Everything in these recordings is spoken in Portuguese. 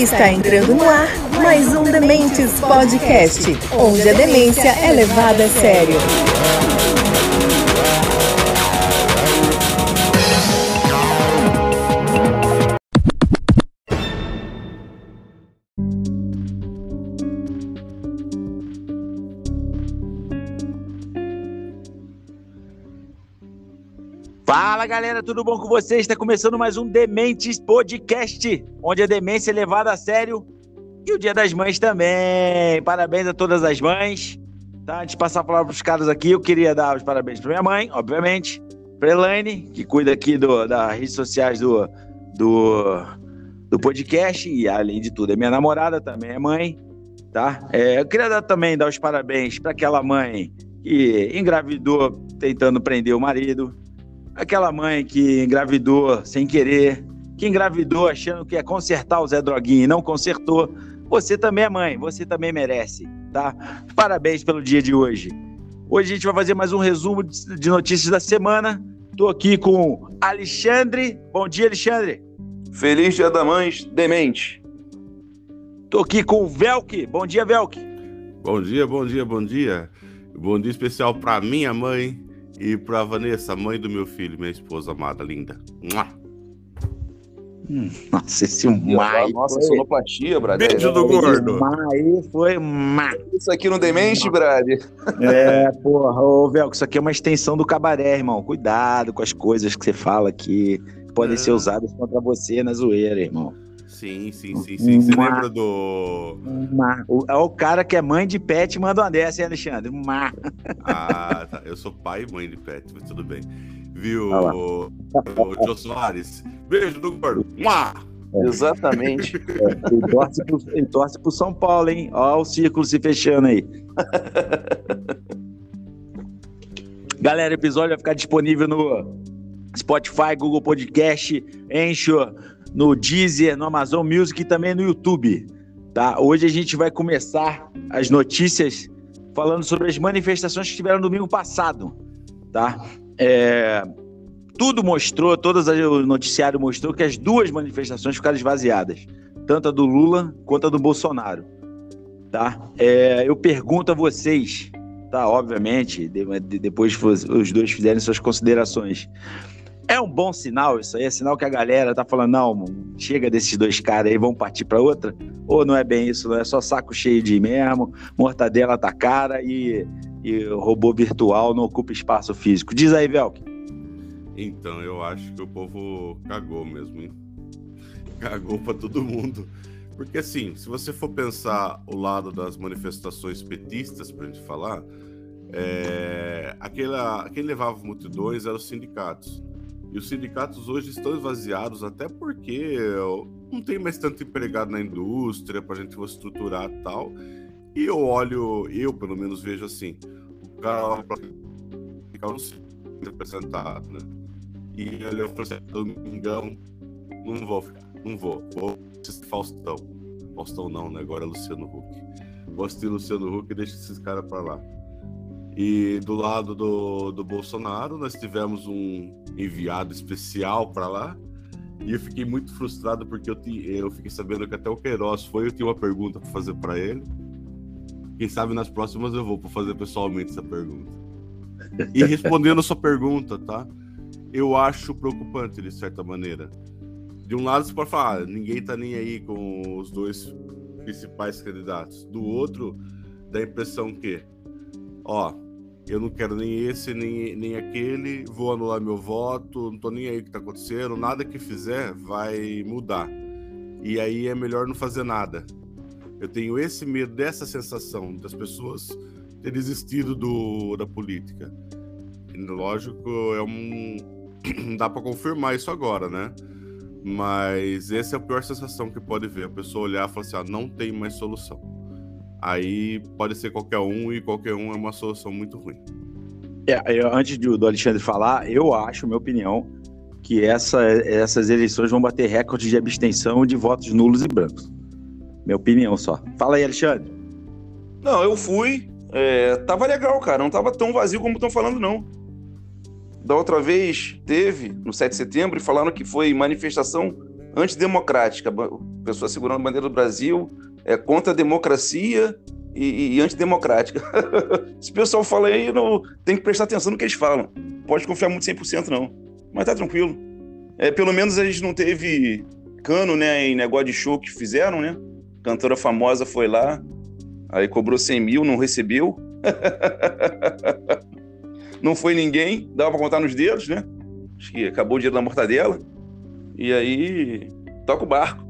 Está entrando no ar mais um Dementes Podcast, onde a demência é levada a sério. Fala galera, tudo bom com vocês? Está começando mais um Dementes Podcast, onde a demência é levada a sério e o Dia das Mães também. Parabéns a todas as mães. Tá? Antes de passar a palavra para os caras aqui, eu queria dar os parabéns para minha mãe, obviamente, para Elaine, que cuida aqui do, das redes sociais do, do, do podcast e, além de tudo, é minha namorada também, é mãe. Tá? É, eu queria dar, também dar os parabéns para aquela mãe que engravidou tentando prender o marido Aquela mãe que engravidou sem querer, que engravidou achando que ia consertar o Zé Droguinha e não consertou. Você também é mãe, você também merece, tá? Parabéns pelo dia de hoje. Hoje a gente vai fazer mais um resumo de notícias da semana. Estou aqui com Alexandre. Bom dia, Alexandre. Feliz Dia da Mães, demente. Estou aqui com o Velk. Bom dia, Velk. Bom dia, bom dia, bom dia. Bom dia especial para minha mãe, e pra Vanessa, mãe do meu filho, minha esposa amada, linda. Hum, nossa, esse Mai. Nossa, foi... sonoplastia, Brad. Beijo do gordo. Mai foi Mai. Isso aqui não demente, Brad. É, porra, ô, Velco, isso aqui é uma extensão do cabaré, irmão. Cuidado com as coisas que você fala aqui. Podem é. ser usadas contra você na zoeira, irmão. Sim, sim, sim, sim. Você lembra do. Uma. O, é o cara que é mãe de pet manda uma dessa, hein, Alexandre? Uma. Ah, tá. Eu sou pai e mãe de pet, mas tudo bem. Viu, o, o Jô Soares? Beijo do gordo. Uma. É. Exatamente. É, ele, torce pro, ele torce pro São Paulo, hein? Olha o círculo se fechando aí. Galera, o episódio vai ficar disponível no Spotify, Google Podcast, Anchor, no Deezer, no Amazon Music e também no YouTube. Tá? Hoje a gente vai começar as notícias falando sobre as manifestações que tiveram no domingo passado. Tá? É, tudo mostrou, todas as, o noticiário mostrou que as duas manifestações ficaram esvaziadas, tanto a do Lula quanto a do Bolsonaro. Tá? É, eu pergunto a vocês, tá? Obviamente, de, de, depois os dois fizerem suas considerações. É um bom sinal isso aí? É sinal que a galera tá falando, não, chega desses dois caras aí, vamos partir para outra? Ou não é bem isso, não é só saco cheio de mesmo, mortadela tá cara e, e robô virtual não ocupa espaço físico. Diz aí, Velk. Então, eu acho que o povo cagou mesmo, hein? Cagou para todo mundo. Porque assim, se você for pensar o lado das manifestações petistas, pra gente falar, é, aquela, quem levava multidões eram os sindicatos. E os sindicatos hoje estão esvaziados, até porque não tem mais tanto empregado na indústria para a gente estruturar tal. E eu olho, eu pelo menos vejo assim, o cara ficar um representado, né? E ele falou assim, domingão, não vou ficar, não vou, vou assistir Faustão. Faustão não, né? Agora é Luciano Huck. Vou assistir Luciano Huck e deixa esses caras para lá. E do lado do, do Bolsonaro, nós tivemos um enviado especial para lá. E eu fiquei muito frustrado porque eu, eu fiquei sabendo que até o Queiroz foi. Eu tinha uma pergunta para fazer para ele. Quem sabe nas próximas eu vou para fazer pessoalmente essa pergunta. E respondendo a sua pergunta, tá? Eu acho preocupante de certa maneira. De um lado você pode falar, ah, ninguém tá nem aí com os dois principais candidatos. Do outro, dá a impressão que, ó, eu não quero nem esse, nem, nem aquele, vou anular meu voto, não tô nem aí o que tá acontecendo, nada que fizer vai mudar. E aí é melhor não fazer nada. Eu tenho esse medo dessa sensação das pessoas ter desistido do, da política. E, lógico, é um. Não dá para confirmar isso agora, né? Mas essa é a pior sensação que pode ver. A pessoa olhar e falar assim: ah, não tem mais solução aí pode ser qualquer um e qualquer um é uma solução muito ruim. É, eu, antes do, do Alexandre falar, eu acho, minha opinião, que essa, essas eleições vão bater recorde de abstenção de votos nulos e brancos. Minha opinião só. Fala aí, Alexandre. Não, eu fui. É, tava legal, cara. Não tava tão vazio como estão falando, não. Da outra vez teve, no 7 de setembro, e falaram que foi manifestação antidemocrática. pessoa segurando a bandeira do Brasil é contra a democracia e, e antidemocrática. Esse pessoal fala aí, não, tem que prestar atenção no que eles falam. Pode confiar muito 100% não. Mas tá tranquilo. É, pelo menos a gente não teve cano, né, em negócio de show que fizeram, né? Cantora famosa foi lá, aí cobrou 100 mil, não recebeu. não foi ninguém, dava para contar nos dedos, né? Acho que acabou o dinheiro da mortadela. E aí, toca o barco.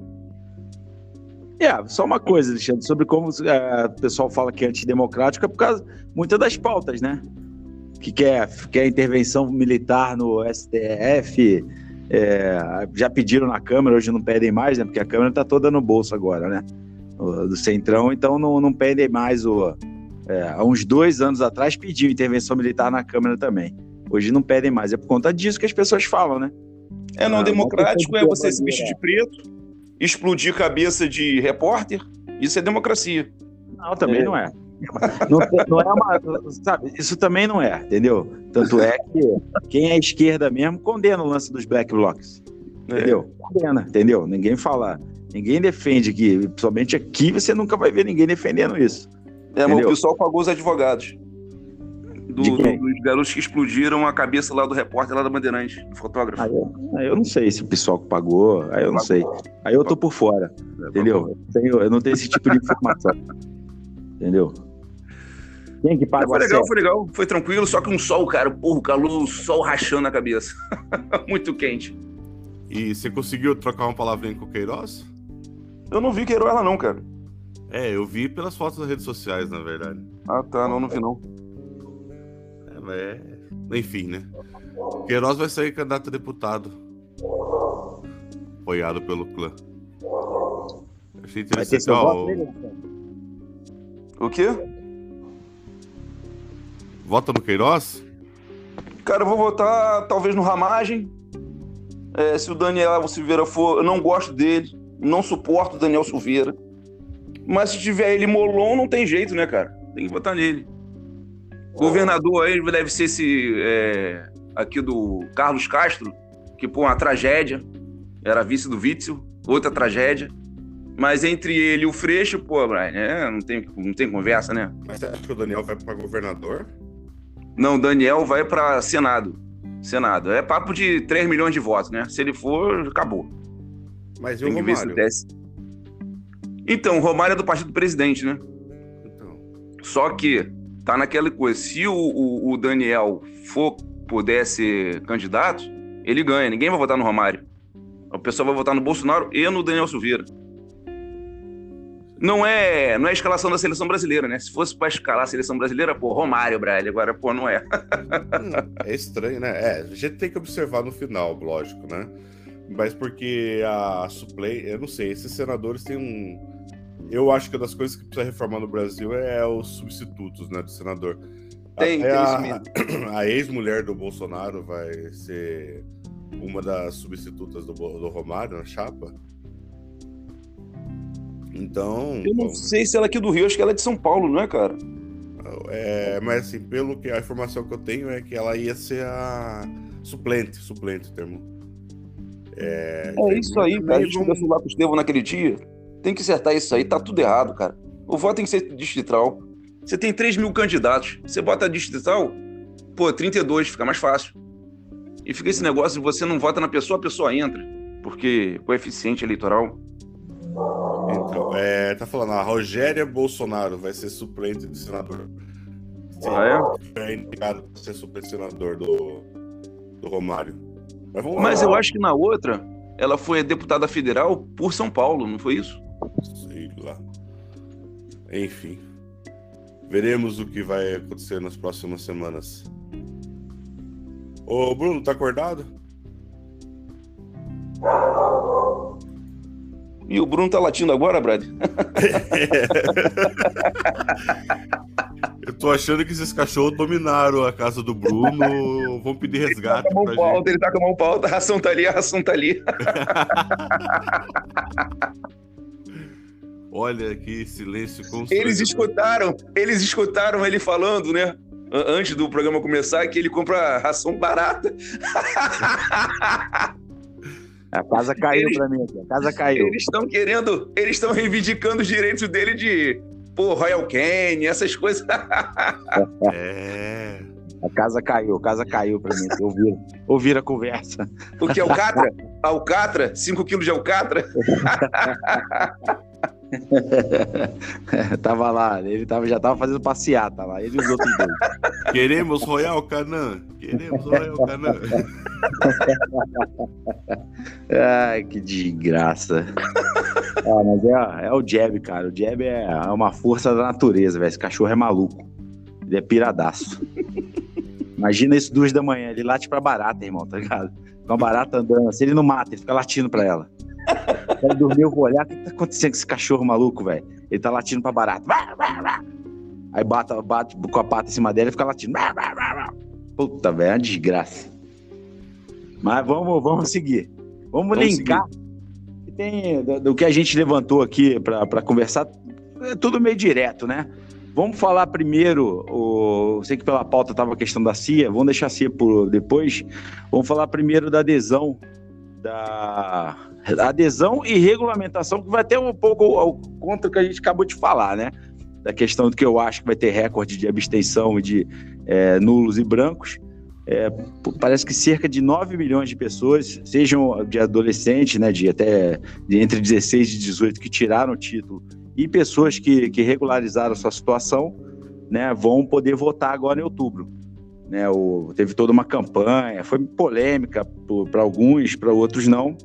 É, só uma coisa, Alexandre, sobre como é, o pessoal fala que é antidemocrático, é por causa muitas das pautas, né? Que quer, quer intervenção militar no STF, é, já pediram na Câmara, hoje não pedem mais, né? Porque a Câmara está toda no bolso agora, né? Do Centrão, então não, não pedem mais o. É, há uns dois anos atrás pediu intervenção militar na Câmara também. Hoje não pedem mais. É por conta disso que as pessoas falam, né? É não ah, democrático, é você se vestir de preto, explodir cabeça de repórter, isso é democracia. Não, também é. não é. Não, não, é uma. Sabe, isso também não é, entendeu? Tanto é que quem é esquerda mesmo condena o lance dos black blocs. Entendeu? É. Condena, entendeu? Ninguém fala. Ninguém defende que, principalmente aqui, você nunca vai ver ninguém defendendo isso. É, mas o pessoal pagou os advogados do, do, dos garotos que explodiram a cabeça lá do repórter lá da Bandeirante, do fotógrafo. Aí eu, aí eu, não sei se o pessoal que pagou, aí eu não sei. Aí eu tô por fora, é, entendeu? Eu, eu não tenho esse tipo de informação. entendeu? Quem que paga Foi legal, foi legal, foi tranquilo, só que um sol, cara, porra, calor, o sol rachando a cabeça. Muito quente. E você conseguiu trocar uma palavrinha com o Queiroz? Eu não vi Queiroz lá não, cara. É, eu vi pelas fotos das redes sociais, na verdade. Ah, tá, não, não vi não. É, enfim, né? Queiroz vai sair candidato a deputado. Apoiado pelo clã. Achei interessante. Ó, o quê? Vota no Queiroz? Cara, eu vou votar talvez no Ramagem. É, se o Daniel Silveira for, eu não gosto dele, não suporto o Daniel Silveira. Mas se tiver ele Molon, não tem jeito, né, cara? Tem que votar nele. Governador aí deve ser esse é, aqui do Carlos Castro, que pô, uma tragédia. Era vice do Witzel, outra tragédia. Mas entre ele e o Freixo, pô, Brian, é, não, tem, não tem conversa, né? Mas você acha que o Daniel vai para governador? Não, o Daniel vai para Senado. Senado. É papo de 3 milhões de votos, né? Se ele for, acabou. Mas e o Romário? Então, o Romário é do partido do presidente, né? Então. Só que tá naquela coisa. Se o, o, o Daniel for puder ser candidato, ele ganha. Ninguém vai votar no Romário. O pessoal vai votar no Bolsonaro e no Daniel Silveira. Não é, não é a escalação da seleção brasileira, né? Se fosse para escalar a seleção brasileira, pô, Romário, Braille, agora, pô, não é. é estranho, né? É, a gente tem que observar no final, lógico, né? Mas porque a suplei, eu não sei, esses senadores têm um, eu acho que uma das coisas que precisa reformar no Brasil é os substitutos, né, do senador. Tem, tem a, a ex-mulher do Bolsonaro vai ser uma das substitutas do, do Romário na chapa. Então. Eu não bom, sei se ela é aqui do Rio, acho que ela é de São Paulo, não é, cara? É, mas assim, pelo que a informação que eu tenho é que ela ia ser a suplente, suplente o termo. É, é isso aí, cara. A gente vamos... lá com o Estevão naquele dia. Tem que acertar isso aí, tá tudo errado, cara. O voto tem que ser distrital. Você tem 3 mil candidatos. Você bota distrital, pô, 32, fica mais fácil. E fica esse negócio de você não vota na pessoa, a pessoa entra. Porque coeficiente eleitoral. Então, é, tá falando, a Rogéria Bolsonaro vai ser suplente de senador. ah, é? É indicado para ser suplente senador do, do Romário. Mas, Mas eu acho que na outra, ela foi deputada federal por São Paulo, não foi isso? Sei lá. Enfim. Veremos o que vai acontecer nas próximas semanas. Ô, Bruno, tá acordado? E o Bruno tá latindo agora, Brad? Eu tô achando que esses cachorros dominaram a casa do Bruno. Vão pedir resgate. Ele tá com a mão pauta, ele tá com a mão pauta, a ração tá ali, a ração tá ali. Olha que silêncio constrangedor. Eles escutaram, eles escutaram ele falando, né? Antes do programa começar, que ele compra ração barata. A casa caiu Eles- pra mim. A casa caiu. Eles estão querendo, eles estão reivindicando os direitos dele de, pô, Royal Cane, essas coisas. É. A casa caiu, a casa caiu pra mim. Ouvir, ouvir a conversa. O que? Alcatra? Alcatra? 5 quilos de alcatra? tava lá, ele tava, já tava fazendo passeata lá, ele e os outros dois. Queremos Royal Canan. Queremos Royal Canan. Ai, que desgraça. Ah, mas é, é o Jeb, cara. O Jeb é uma força da natureza, velho. Esse cachorro é maluco. Ele é piradaço. Imagina isso duas da manhã. Ele late pra barata, irmão, tá ligado? Com a barata andando assim, ele não mata, ele fica latindo pra ela. Quando dormir, eu vou olhar. O que tá acontecendo com esse cachorro maluco, velho? Ele tá latindo pra barata. Aí bate, bate com a pata em cima dela e fica latindo. Puta, velho, é uma desgraça. Mas vamos, vamos seguir. Vamos, Vamos linkar. que Tem, do, do que a gente levantou aqui para conversar, é tudo meio direto, né? Vamos falar primeiro, o, eu sei que pela pauta estava a questão da CIA, vamos deixar a CIA por depois. Vamos falar primeiro da adesão, da adesão e regulamentação, que vai ter um pouco ao contra que a gente acabou de falar, né? Da questão do que eu acho que vai ter recorde de abstenção e de é, nulos e brancos. É, parece que cerca de 9 milhões de pessoas, sejam de adolescentes, né, de até de entre 16 e 18 que tiraram o título, e pessoas que, que regularizaram sua situação, né, vão poder votar agora em outubro. Né, o, teve toda uma campanha, foi polêmica para alguns, para outros não,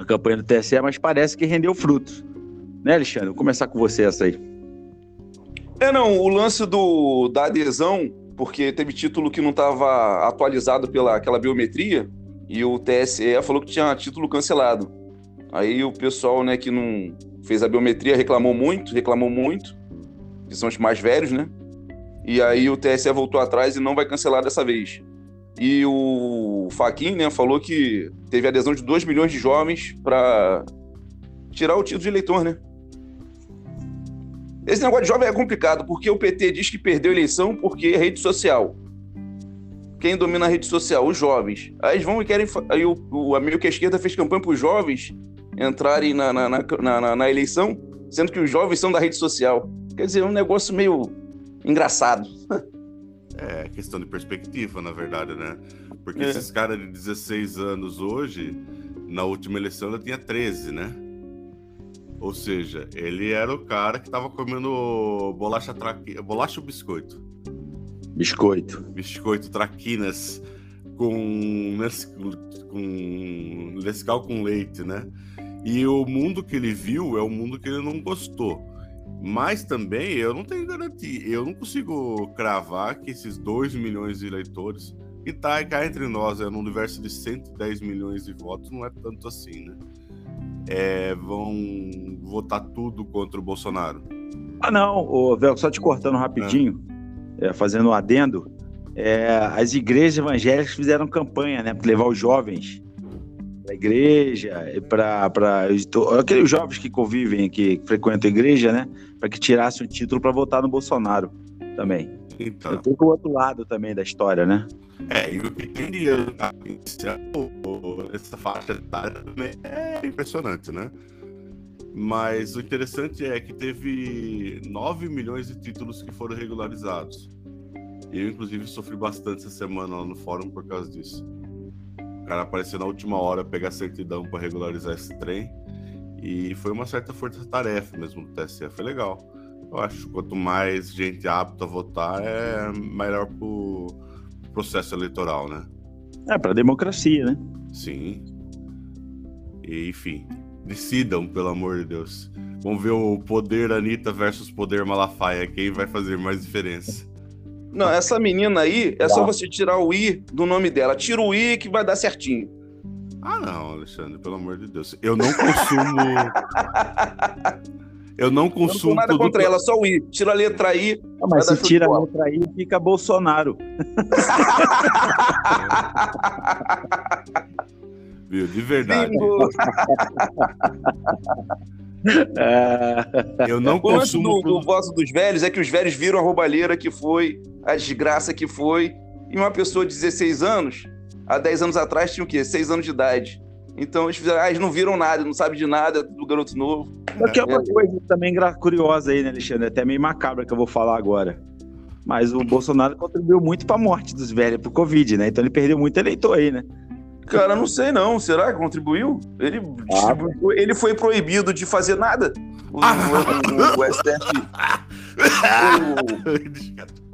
a campanha do TSE, mas parece que rendeu frutos. Né, Alexandre? Vou começar com você essa aí. É, não, o lance do, da adesão, porque teve título que não estava atualizado pela aquela biometria, e o TSE falou que tinha título cancelado. Aí o pessoal, né, que não fez a biometria reclamou muito, reclamou muito, que são os mais velhos, né? E aí o TSE voltou atrás e não vai cancelar dessa vez. E o Faquin, né, falou que teve adesão de 2 milhões de jovens para tirar o título de eleitor, né? Esse negócio de jovem é complicado, porque o PT diz que perdeu a eleição porque é rede social. Quem domina a rede social? Os jovens. Aí eles vão e querem. Aí o, o amigo que a esquerda fez campanha para os jovens entrarem na, na, na, na- na eleição, sendo que os jovens são da rede social. Quer dizer, é um negócio meio engraçado. É questão de perspectiva, na verdade, né? Porque É. esses caras de 16 anos hoje, na última eleição, ele tinha 13, né? Ou seja, ele era o cara que tava comendo bolacha, traqui... bolacha ou biscoito? Biscoito. Biscoito traquinas com, com Nescau com leite, né? E o mundo que ele viu é o mundo que ele não gostou. Mas também eu não tenho garantia, eu não consigo cravar que esses 2 milhões de eleitores, que tá cá entre nós, é no universo de 110 milhões de votos, não é tanto assim, né? É, vão votar tudo contra o Bolsonaro. Ah, não, ô, Velco, só te cortando rapidinho, é, fazendo um adendo. é, as igrejas evangélicas fizeram campanha, né, para levar os jovens para a igreja, para aqueles jovens que convivem, que frequentam a igreja, né, para que tirassem o título para votar no Bolsonaro também. Então, com o outro lado também da história, né? É, e o que tem de essa faixa etária também é impressionante, né? Mas o interessante é que teve 9 milhões de títulos que foram regularizados. Eu, inclusive, sofri bastante essa semana lá no fórum por causa disso. O cara apareceu na última hora pegar certidão para regularizar esse trem. E foi uma certa força-tarefa mesmo do TSE. Foi legal. Eu acho que quanto mais gente apta a votar, é melhor pro processo eleitoral, né? É, para democracia, né? Sim. E, enfim, decidam, pelo amor de Deus. Vamos ver o poder Anitta versus poder Malafaia. Quem vai fazer mais diferença? Não, essa menina aí, é só você tirar o I do nome dela. Tira o I que vai dar certinho. Ah, não, Alexandre, pelo amor de Deus. Eu não consumo. Eu não Eu não consumo nada contra ela, só o I. Tira a letra I. Ah, mas se tira a letra aí, fica Bolsonaro. Viu? De verdade. É, Eu não O lance consumo. do, dos velhos é que os velhos viram a roubalheira que foi, a desgraça que foi. E uma pessoa de 16 anos, há 10 anos atrás, tinha o quê? 6 anos de idade. Então eles fizeram, ah, eles não viram nada, não sabem de nada, é do garoto novo. Só que é uma coisa também curiosa aí, né, Alexandre? Até meio macabra que eu vou falar agora. Mas o Bolsonaro contribuiu muito para a morte dos velhos, pro Covid, né? Então ele perdeu muito eleitor aí, né? Cara, não sei não. Será que contribuiu? Ele, ah, ele foi proibido de fazer nada. O, ah. o, o, o STF.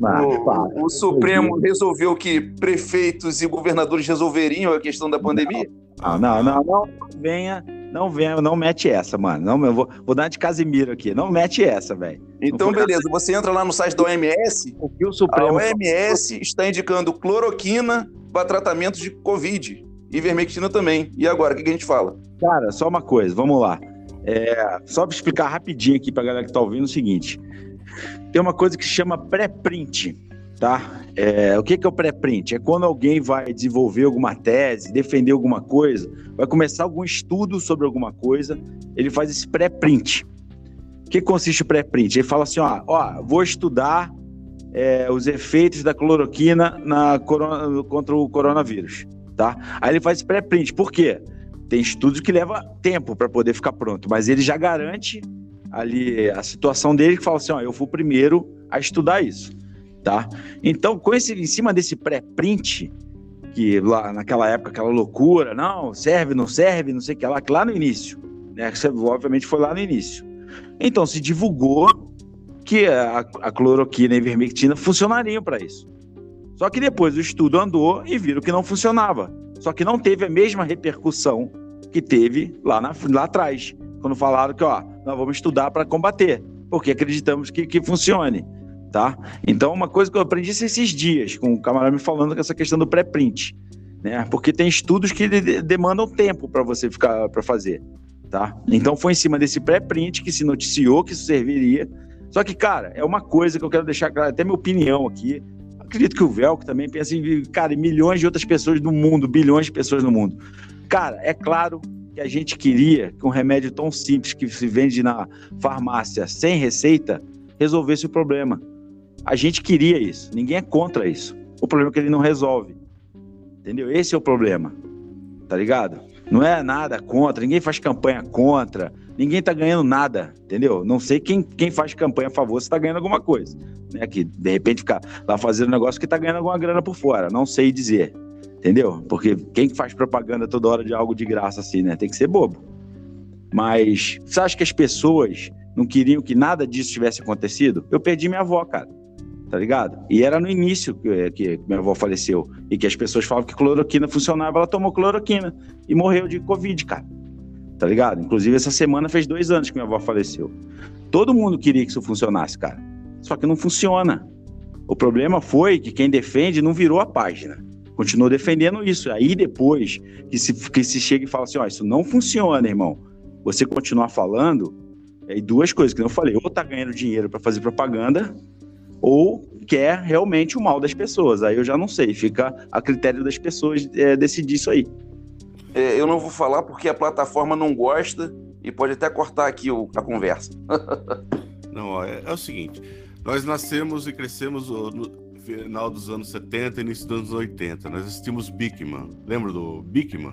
o, o, Supremo resolveu que prefeitos e governadores resolveriam a questão da pandemia? Não, não, não, não, venha, não venha, não mete essa, mano. Não, eu vou, vou dar de Casimiro aqui. Não mete essa, velho. Então, beleza. Você entra lá no site da OMS. O que o Supremo a OMS está indicando cloroquina para tratamento de Covid. Ivermectina também. E agora, o que a gente fala? Cara, só uma coisa, vamos lá. É, só para explicar rapidinho aqui para galera que está ouvindo o seguinte: tem uma coisa que se chama pré-print, tá? É, o que, que é o pré-print? É quando alguém vai desenvolver alguma tese, defender alguma coisa, vai começar algum estudo sobre alguma coisa, ele faz esse pré-print. O que consiste o pré-print? Ele fala assim: ó, ó vou estudar é, os efeitos da cloroquina na corona, contra o coronavírus, tá? Aí ele faz pré-print. Por quê? Tem estudos que leva tempo para poder ficar pronto, mas ele já garante ali a situação dele que fala assim, ó, eu fui o primeiro a estudar isso, tá? Então, com esse, em cima desse pré-print, que lá naquela época, aquela loucura, não, serve, não serve, não sei o que lá, que lá no início, né? Que obviamente foi lá no início. Então, se divulgou que a, a cloroquina e a ivermectina funcionariam para isso. Só que depois o estudo andou e viram que não funcionava. Só que não teve a mesma repercussão que teve lá, na, lá atrás, quando falaram que, ó, nós vamos estudar para combater, porque acreditamos que, que funcione, tá? Então, uma coisa que eu aprendi esses dias, com o camarada me falando com essa questão do pré-print, né? Porque tem estudos que demandam tempo para você ficar para fazer, tá? Então, foi em cima desse pré-print que se noticiou que isso serviria. Só que, cara, é uma coisa que eu quero deixar claro, até minha opinião aqui, acredito que o Velco também pensa em, cara, milhões de outras pessoas no mundo, bilhões de pessoas no mundo. Cara, é claro que a gente queria que um remédio tão simples que se vende na farmácia sem receita resolvesse o problema. A gente queria isso, ninguém é contra isso. O problema é que ele não resolve. Entendeu? Esse é o problema. Tá ligado? Não é nada contra, ninguém faz campanha contra, ninguém tá ganhando nada, entendeu? Não sei quem, quem faz campanha a favor se tá ganhando alguma coisa. Né? Que de repente ficar lá fazendo um negócio que tá ganhando alguma grana por fora. Não sei dizer. Entendeu? Porque quem faz propaganda toda hora de algo de graça assim, né? Tem que ser bobo. Mas você acha que as pessoas não queriam que nada disso tivesse acontecido? Eu perdi minha avó, cara. Tá ligado? E era no início que, que minha avó faleceu. E que as pessoas falavam que cloroquina funcionava. Ela tomou cloroquina e morreu de Covid, cara. Tá ligado? Inclusive, essa semana fez dois anos que minha avó faleceu. Todo mundo queria que isso funcionasse, cara. Só que não funciona. O problema foi que quem defende não virou a página continuou defendendo isso. Aí depois que se, que se chega e fala assim, ó, isso não funciona, irmão. Você continuar falando, aí duas coisas que eu falei, ou tá ganhando dinheiro para fazer propaganda, ou quer realmente o mal das pessoas. Aí eu já não sei, fica a critério das pessoas é, decidir isso aí. É, eu não vou falar porque a plataforma não gosta e pode até cortar aqui o, a conversa. não, é, é, o seguinte, nós nascemos e crescemos no, final dos anos 70 início dos anos 80. Nós assistimos Bigman. Lembra do Bigman?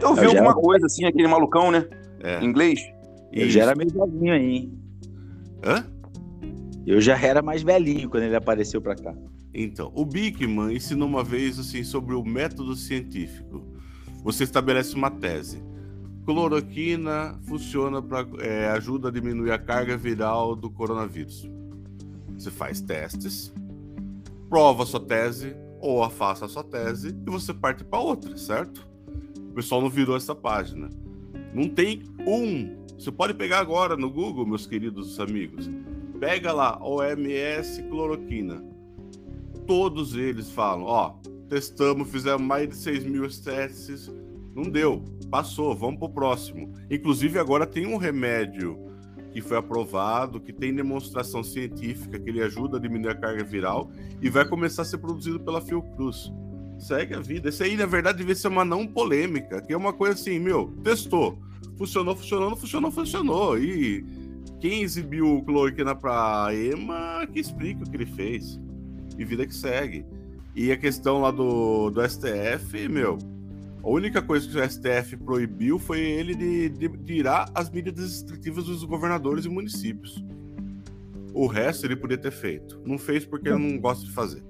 Eu vi eu alguma já... coisa assim, aquele malucão, né? É. Em inglês. Eu já era meio velhinho aí, hein? Hã? Eu já era mais velhinho quando ele apareceu para cá. Então, o Bigman ensinou uma vez assim sobre o método científico. Você estabelece uma tese. Cloroquina funciona para é, ajuda a diminuir a carga viral do coronavírus. Você faz testes, prova a sua tese ou afasta a sua tese e você parte para outra, certo? O pessoal não virou essa página. Não tem um. Você pode pegar agora no Google, meus queridos amigos. Pega lá OMS cloroquina. Todos eles falam, ó, testamos, fizemos mais de 6 mil testes, não deu, passou, vamos pro próximo. Inclusive agora tem um remédio que foi aprovado, que tem demonstração científica que ele ajuda a diminuir a carga viral e vai começar a ser produzido pela Fiocruz. Segue a vida. Isso aí, na verdade, devia ser uma não polêmica, que é uma coisa assim, meu, testou. Funcionou, funcionou, não funcionou, funcionou. E quem exibiu o cloroquina pra EMA, que explique o que ele fez. E vida que segue. E a questão lá do, do STF, meu, A única coisa que o STF proibiu foi ele de, de tirar as medidas restritivas dos governadores e municípios. O resto ele podia ter feito. Não fez porque ele não gosta de fazer.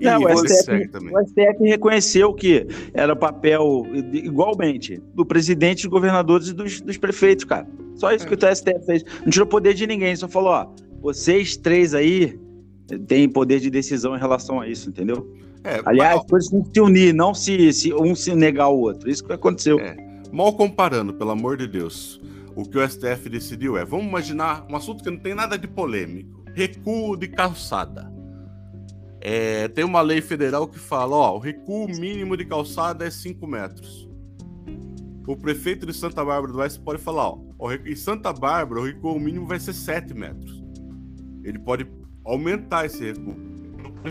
E não, o, STF, o STF reconheceu que era papel, igualmente, do presidente, dos governadores e dos, dos prefeitos, cara. Só isso é. que o STF fez. Não tirou poder de ninguém, só falou, ó, vocês três aí têm poder de decisão em relação a isso, entendeu? É, Aliás, mal... coisas têm que se unir, não se, se, um se negar o outro. Isso que aconteceu. É. Mal comparando, pelo amor de Deus, o que o STF decidiu é: vamos imaginar um assunto que não tem nada de polêmico: recuo de calçada. É, tem uma lei federal que fala: ó, o recuo mínimo de calçada é 5 metros. O prefeito de Santa Bárbara do Oeste pode falar: ó, em Santa Bárbara o recuo mínimo vai ser 7 metros. Ele pode aumentar esse recuo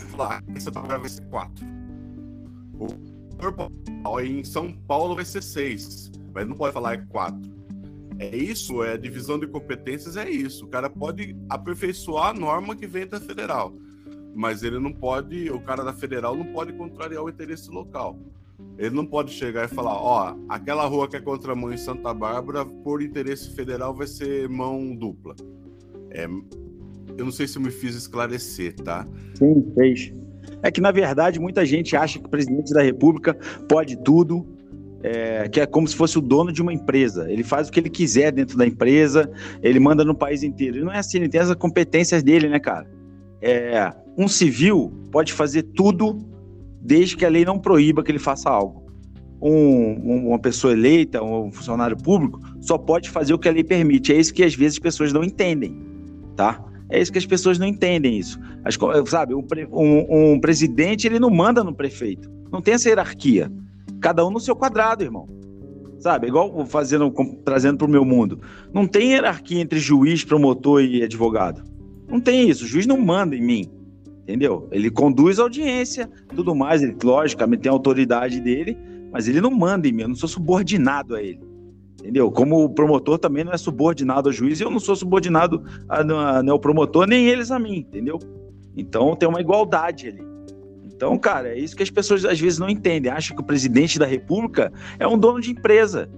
falar que Santa Bárbara vai ser 4. O em São Paulo vai ser 6, mas não pode falar é 4. É isso, é divisão de competências, é isso. O cara pode aperfeiçoar a norma que vem da federal, mas ele não pode, o cara da federal não pode contrariar o interesse local. Ele não pode chegar e falar, ó, aquela rua que é contramão em Santa Bárbara, por interesse federal, vai ser mão dupla. É, eu não sei se eu me fiz esclarecer, tá? Sim, fez. É que, na verdade, muita gente acha que o presidente da República pode tudo, é, que é como se fosse o dono de uma empresa. Ele faz o que ele quiser dentro da empresa, ele manda no país inteiro. E não é assim, ele tem as competências dele, né, cara? É, um civil pode fazer tudo desde que a lei não proíba que ele faça algo. Um, uma pessoa eleita, um funcionário público, só pode fazer o que a lei permite. É isso que às vezes as pessoas não entendem, tá? É isso que as pessoas não entendem isso. As, sabe, um, um, um, presidente ele não manda no prefeito. Não tem essa hierarquia. Cada um no seu quadrado, irmão. Sabe, igual fazendo, trazendo para o meu mundo. Não tem hierarquia entre juiz, promotor e advogado. Não tem isso. O juiz não manda em mim. Entendeu? Ele conduz a audiência, tudo mais. Ele, logicamente, tem a autoridade dele, mas ele não manda em mim. Eu não sou subordinado a ele. Entendeu? Como o promotor também não é subordinado ao juiz, eu não sou subordinado ao promotor, nem eles a mim, entendeu? Então tem uma igualdade ali. Então, cara, é isso que as pessoas às vezes não entendem. Acham que o presidente da república é um dono de empresa.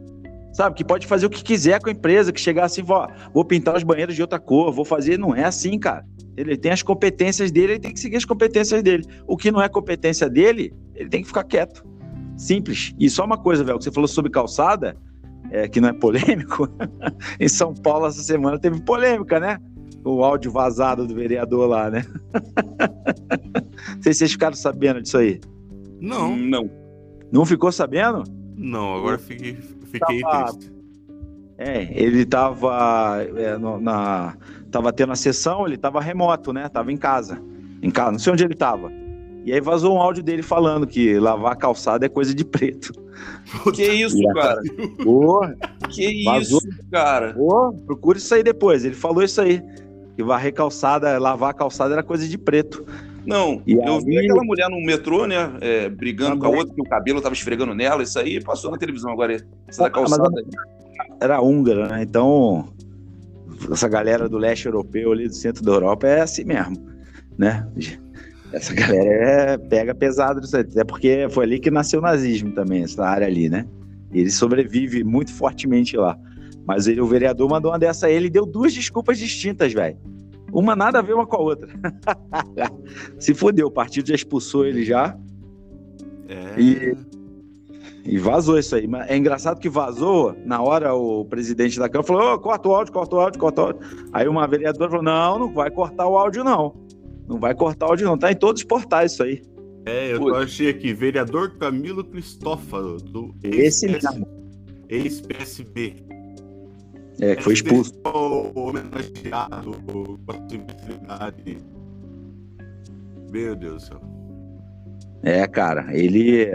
Sabe? Que pode fazer o que quiser com a empresa, que chegar assim, vou pintar os banheiros de outra cor, vou fazer. Não é assim, cara. Ele tem as competências dele, ele tem que seguir as competências dele. O que não é competência dele, ele tem que ficar quieto. Simples. E só uma coisa, velho, que você falou sobre calçada, é, que não é polêmico, em São Paulo essa semana teve polêmica, né? O áudio vazado do vereador lá, né? Não sei se vocês ficaram sabendo disso aí. Não. Não. Não ficou sabendo? Não, agora fiquei, fiquei tava, triste. É, ele tava é, no, na tava tendo a sessão, ele tava remoto, né? Tava em casa. Em casa, não sei onde ele tava. E aí vazou um áudio dele falando que lavar calçada é coisa de preto. Que isso, cara? Porra. Que vazou. isso, cara? Porra, procura isso aí depois. Ele falou isso aí. Que varrer calçada, lavar calçada era coisa de preto. Não, e eu aí... vi aquela mulher no metrô, né? É, brigando com a outra, que o cabelo tava esfregando nela. Isso aí passou na televisão agora. Essa ah, calçada. Era húngara, né? Então, essa galera do leste europeu ali, do centro da Europa, é assim mesmo, né? Essa galera é, pega pesado disso aí, até porque foi ali que nasceu o nazismo também, essa área ali, né? Ele sobrevive muito fortemente lá. Mas ele, o vereador mandou uma dessa a ele e deu duas desculpas distintas, velho. Uma nada a ver uma com a outra. Se fodeu, o partido já expulsou ele já. É. E, e vazou isso aí. É engraçado que vazou, na hora o presidente da Câmara falou: oh, corta o áudio, corta o áudio, corta o áudio. Aí uma vereadora falou: não, não vai cortar o áudio, não. Não vai cortar o áudio, não. Tá em todos os portais isso aí. É, eu Pô. achei aqui, vereador Camilo Cristófalo, do Esse mesmo. Ex-PSB. É, que foi expulso. Homenageado com a simplicidade. Meu Deus do céu. É, cara, ele.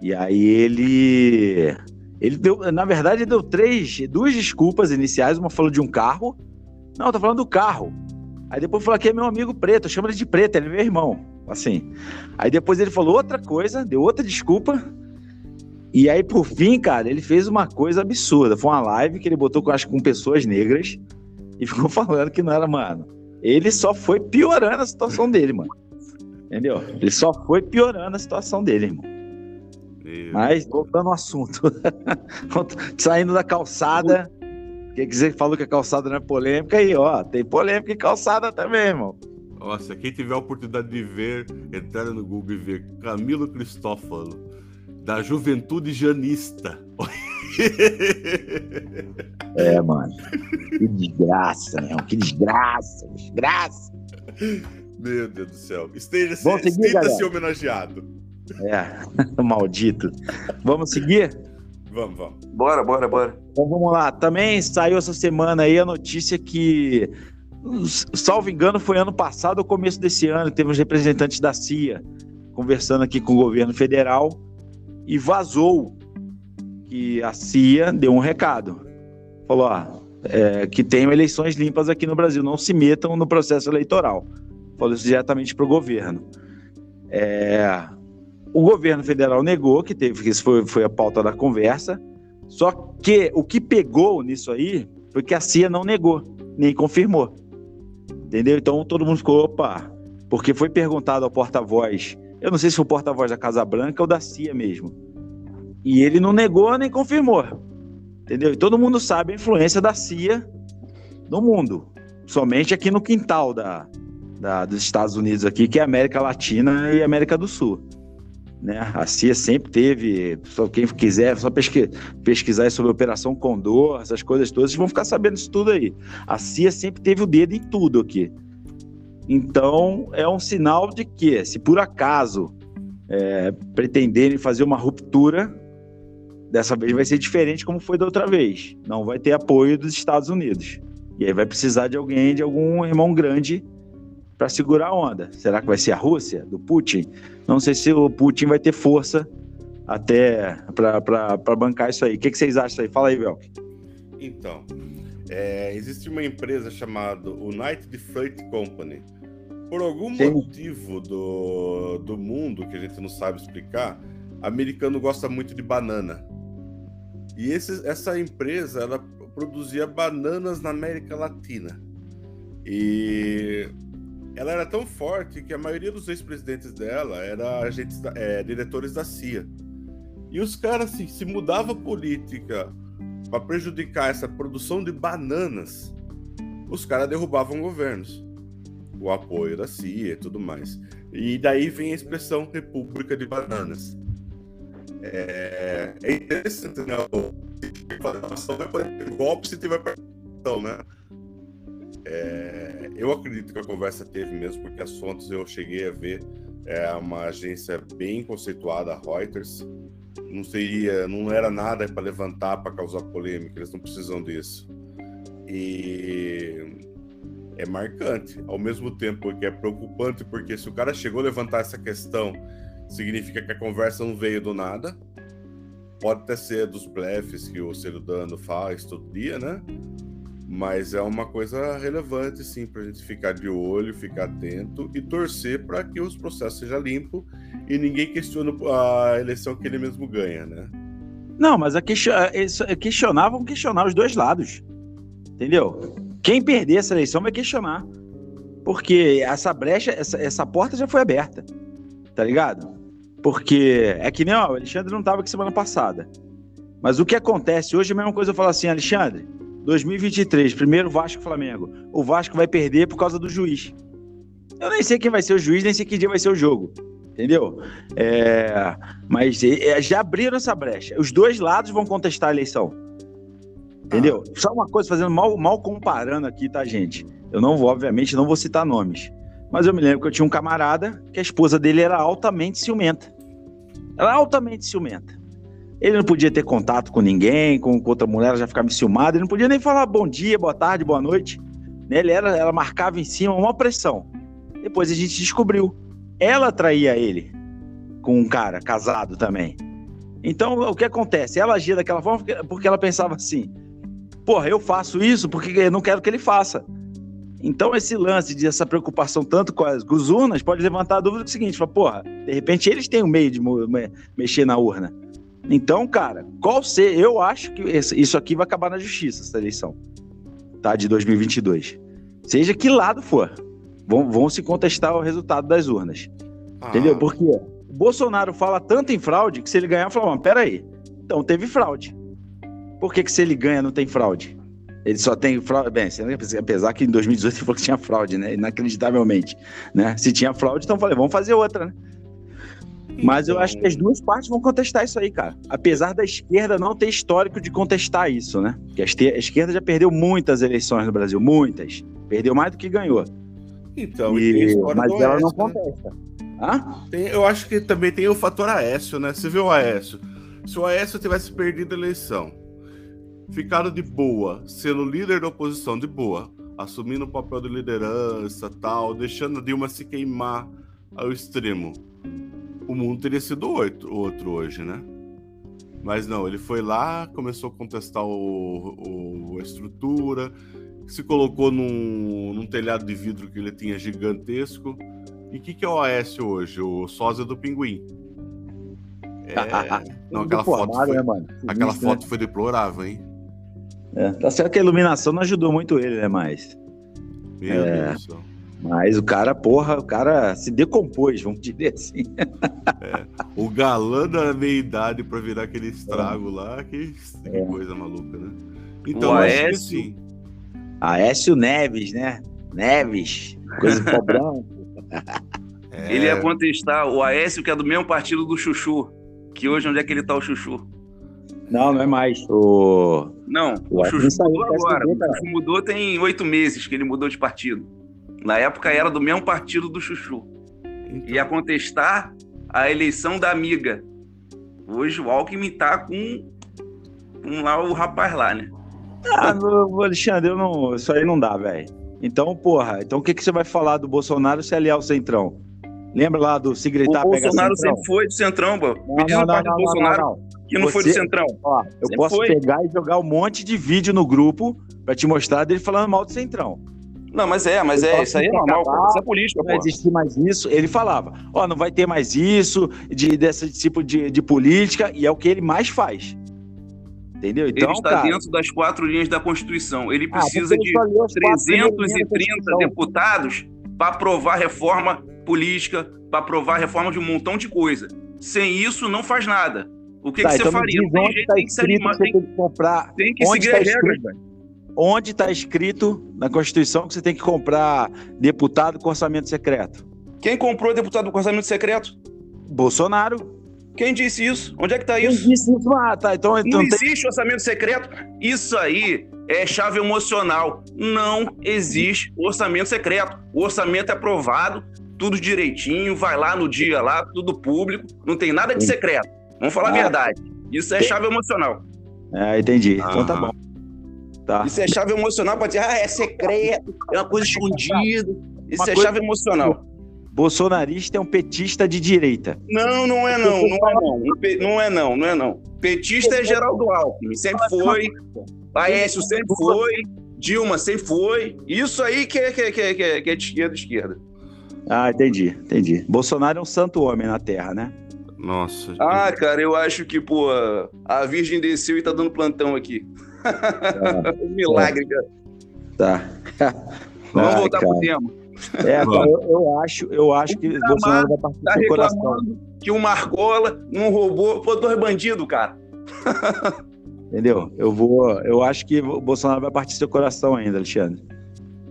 E aí ele. Ele deu, na verdade, deu três, duas desculpas iniciais. Uma falou de um carro. Não, tô falando do carro. Aí depois falou que é meu amigo preto, chama ele de preto, ele é meu irmão. Assim. Aí depois ele falou outra coisa, deu outra desculpa. E aí, por fim, cara, ele fez uma coisa absurda. Foi uma live que ele botou, acho, com pessoas negras e ficou falando que não era, mano. Ele só foi piorando a situação dele, mano. Entendeu? Ele só foi piorando a situação dele, irmão. Meu Mas, voltando ao assunto. Saindo da calçada. Quer dizer que falou que a calçada não é polêmica aí, ó. Tem polêmica em calçada também, irmão. Nossa, quem tiver a oportunidade de ver, entrar no Google e ver Camilo Cristófalo, da Juventude Janista. É, mano. Que desgraça, meu. Que desgraça, desgraça. Meu Deus do céu. Esteja, Vamos seguir, esteja homenageado. É, maldito. Vamos seguir? Vamos, vamos. Bora, bora, bora. Então vamos lá. Também saiu essa semana aí a notícia que salvo engano, foi ano passado ou começo desse ano, teve uns representantes da CIA conversando aqui com o governo federal e vazou que a CIA deu um recado. Falou, ó, é, que tenham eleições limpas aqui no Brasil, não se metam no processo eleitoral. Falou isso diretamente para o governo. É, o governo federal negou que teve, que isso foi, foi a pauta da conversa, só que o que pegou nisso aí foi que a CIA não negou, nem confirmou. Entendeu? Então todo mundo ficou, opa, porque foi perguntado ao porta-voz, eu não sei se foi o porta-voz da Casa Branca ou da CIA mesmo. E ele não negou nem confirmou. Entendeu? E todo mundo sabe a influência da CIA no mundo. Somente aqui no quintal da, da, dos Estados Unidos aqui, que é América Latina e América do Sul. Né? A CIA sempre teve, só quem quiser, só pesqui, pesquisar sobre a Operação Condor, essas coisas todas, vocês vão ficar sabendo disso tudo aí. A CIA sempre teve o dedo em tudo aqui. Então, é um sinal de que, se por acaso é, pretenderem fazer uma ruptura, dessa vez vai ser diferente como foi da outra vez. Não vai ter apoio dos Estados Unidos. E aí vai precisar de alguém, de algum irmão grande para segurar a onda. Será que vai ser a Rússia, do Putin? Não sei se o Putin vai ter força até para bancar isso aí. O que, que, vocês acham disso aí? Fala aí, Velk. Então, é, existe uma empresa chamada United Freight Company. Por algum Sim. motivo do, do mundo que a gente não sabe explicar, americano gosta muito de banana. E esse, essa empresa ela produzia bananas na América Latina. E ela era tão forte que a maioria dos ex-presidentes dela era agentes, da, é, diretores da CIA. E os caras, assim, se mudava política para prejudicar essa produção de bananas, os caras derrubavam governos. O apoio da CIA e tudo mais. E daí vem a expressão República de Bananas. É, é interessante, né? O golpe se tiver participação, né? É, eu acredito que a conversa teve mesmo, porque as fontes eu cheguei a ver é uma agência bem conceituada, a Reuters. Não seria, não era nada para levantar para causar polêmica, eles não precisam disso. E é marcante, ao mesmo tempo que é preocupante, porque se o cara chegou a levantar essa questão, significa que a conversa não veio do nada. Pode até ser dos blefs que o Dano faz todo dia, né? Mas é uma coisa relevante, sim, para a gente ficar de olho, ficar atento e torcer para que os processos sejam limpos e ninguém questione a eleição que ele mesmo ganha, né? Não, mas a questionar vão questionar os dois lados. Entendeu? Quem perder essa eleição vai questionar. Porque essa brecha, essa, essa porta já foi aberta. Tá ligado? Porque é que nem ó, o Alexandre não estava aqui semana passada. Mas o que acontece hoje é a mesma coisa eu falo assim, Alexandre, 2023, primeiro Vasco Flamengo. O Vasco vai perder por causa do juiz. Eu nem sei quem vai ser o juiz, nem sei que dia vai ser o jogo. Entendeu? É, mas é, já abriram essa brecha. Os dois lados vão contestar a eleição. Entendeu? Ah. Só uma coisa, fazendo mal, mal comparando aqui, tá, gente? Eu não vou, obviamente, não vou citar nomes. Mas eu me lembro que eu tinha um camarada que a esposa dele era altamente ciumenta. Ela era altamente ciumenta. Ele não podia ter contato com ninguém, com, com outra mulher, já ficava enciumada, ele não podia nem falar bom dia, boa tarde, boa noite. Né? Ele era, ela marcava em cima uma pressão. Depois a gente descobriu. Ela traía ele com um cara casado também. Então, o que acontece? Ela agia daquela forma porque ela pensava assim: porra, eu faço isso porque eu não quero que ele faça. Então, esse lance de essa preocupação tanto com as, com as urnas pode levantar a dúvida do seguinte: fala, porra, de repente eles têm um meio de mexer na urna. Então, cara, qual ser? Eu acho que isso aqui vai acabar na justiça, essa eleição, tá? De 2022. Seja que lado for, vão, vão se contestar o resultado das urnas. Ah. Entendeu? Por quê? O Bolsonaro fala tanto em fraude que se ele ganhar, fala, mas peraí, então teve fraude. Por que, que se ele ganha não tem fraude? Ele só tem fraude. Bem, apesar que em 2018 ele falou que tinha fraude, né? Inacreditavelmente. Né? Se tinha fraude, então falei, vamos fazer outra, né? Mas eu acho que as duas partes vão contestar isso aí, cara. Apesar da esquerda não ter histórico de contestar isso, né? Porque a esquerda já perdeu muitas eleições no Brasil, muitas. Perdeu mais do que ganhou. Então, e... mas ela Aécio, não né? contesta. Hã? Tem, eu acho que também tem o fator Aécio, né? Você viu o Aécio? Se o Aécio tivesse perdido a eleição, ficado de boa, sendo líder da oposição de boa, assumindo o papel de liderança tal, deixando a Dilma se queimar ao extremo, o mundo teria sido outro, outro hoje, né? Mas não, ele foi lá, começou a contestar o, o a estrutura, se colocou num, num, telhado de vidro que ele tinha gigantesco. E o que, que é o AS hoje? O sósia do pinguim. É... não, aquela foto, foi, né, mano? aquela Isso, foto né? foi deplorável, hein? É, tá certo que a iluminação não ajudou muito ele, né? Mas. Meu é... Deus do céu. Mas o cara, porra, o cara se decompôs, vamos dizer assim. É, o galã da meia-idade pra virar aquele estrago lá, que, que é. coisa maluca, né? Então, o Aécio, assim... Aécio Neves, né? Neves, coisa branco. É... Ele ia contestar o Aécio, que é do mesmo partido do Chuchu. Que hoje, onde é que ele tá, o Chuchu? Não, não é mais. O... Não, o, o Chuchu mudou agora. O Chuchu mudou tem oito meses que ele mudou de partido. Na época era do mesmo partido do Chuchu. Então... Ia contestar a eleição da amiga. Hoje o Alckmin tá com, com lá o rapaz lá, né? Ah, meu, Alexandre, eu não, isso aí não dá, velho. Então, porra, então o que, que você vai falar do Bolsonaro se aliar ao Centrão? Lembra lá do se gritar, o Bolsonaro sempre foi do Centrão, pô. Me diz não, não, não, Bolsonaro não, não, que não você, foi do Centrão. Ó, eu sempre posso foi. pegar e jogar um monte de vídeo no grupo pra te mostrar dele falando mal do Centrão. Não, mas é, mas é, isso aí é normal, acabar, isso é política, Não vai existir mais isso. Ele falava, ó, oh, não vai ter mais isso, de, desse tipo de, de política, e é o que ele mais faz. Entendeu? Então, ele está cara... dentro das quatro linhas da Constituição. Ele ah, precisa ah, de 330 deputados para aprovar reforma política, para aprovar reforma de um montão de coisa. Sem isso, não faz nada. O que, tá, que você então faria? Tem, jeito, tá tem que se animar, tem, tem que comprar. Tem que seguir tá as regras, velho onde está escrito na Constituição que você tem que comprar deputado com orçamento secreto? Quem comprou deputado com orçamento secreto? Bolsonaro. Quem disse isso? Onde é que está isso? Quem disse isso? Ah, tá. Então, então não tem... existe orçamento secreto. Isso aí é chave emocional. Não existe orçamento secreto. O orçamento é aprovado, tudo direitinho, vai lá no dia lá, tudo público, não tem nada de secreto. Vamos falar ah. a verdade. Isso é chave emocional. Ah, entendi. Ah. Então tá bom. Tá. Isso é chave emocional para dizer, ah, é secreto, é uma coisa escondida. Isso uma é chave emocional. Bolsonarista é um petista de direita. Não, não é não, não é não. Não é não, não é não. Petista é Geraldo Alckmin, sempre foi. Aécio sempre foi. Dilma sempre foi. Isso aí que é, que é, que é, que é de esquerda, esquerda. Ah, entendi, entendi. Bolsonaro é um santo homem na Terra, né? Nossa. Ah, cara, eu acho que, pô, a Virgem desceu e tá dando plantão aqui. Um milagre, cara. Tá. Vamos Ai, voltar cara. pro tema. É, eu, eu, acho, eu acho que o Bolsonaro vai partir tá do coração. Que o Marcola não roubou, pô, dois bandidos, cara. Entendeu? Eu vou, eu acho que o Bolsonaro vai partir do seu coração ainda, Alexandre.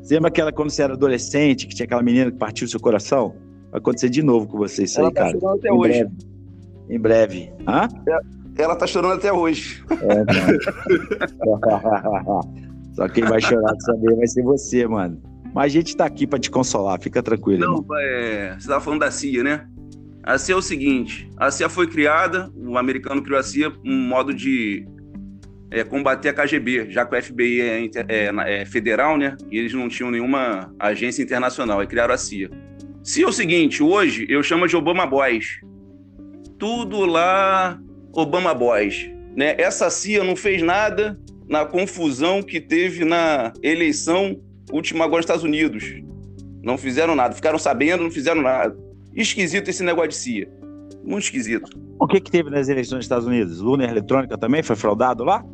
Você lembra aquela quando você era adolescente, que tinha aquela menina que partiu do seu coração? Vai acontecer de novo com você isso Ela aí, tá cara. Até em hoje. Breve. Em breve. Hã? É, ela tá chorando até hoje. É, Só quem vai chorar de saber vai ser você, mano. Mas a gente tá aqui para te consolar, fica tranquilo. Não, é, você tava falando da CIA, né? A CIA é o seguinte: a CIA foi criada, o americano criou a CIA, um modo de é, combater a KGB, já que o FBI é, é, é, federal, né? E eles não tinham nenhuma agência internacional, aí criaram a CIA. CIA é o seguinte: hoje eu chamo de Obama Boys. Tudo lá Obama Boys. Né? Essa CIA não fez nada na confusão que teve na eleição última agora nos Estados Unidos. Não fizeram nada, ficaram sabendo, não fizeram nada. Esquisito esse negócio de CIA. Muito esquisito. O que, que teve nas eleições dos Estados Unidos? Luna eletrônica também foi fraudado lá?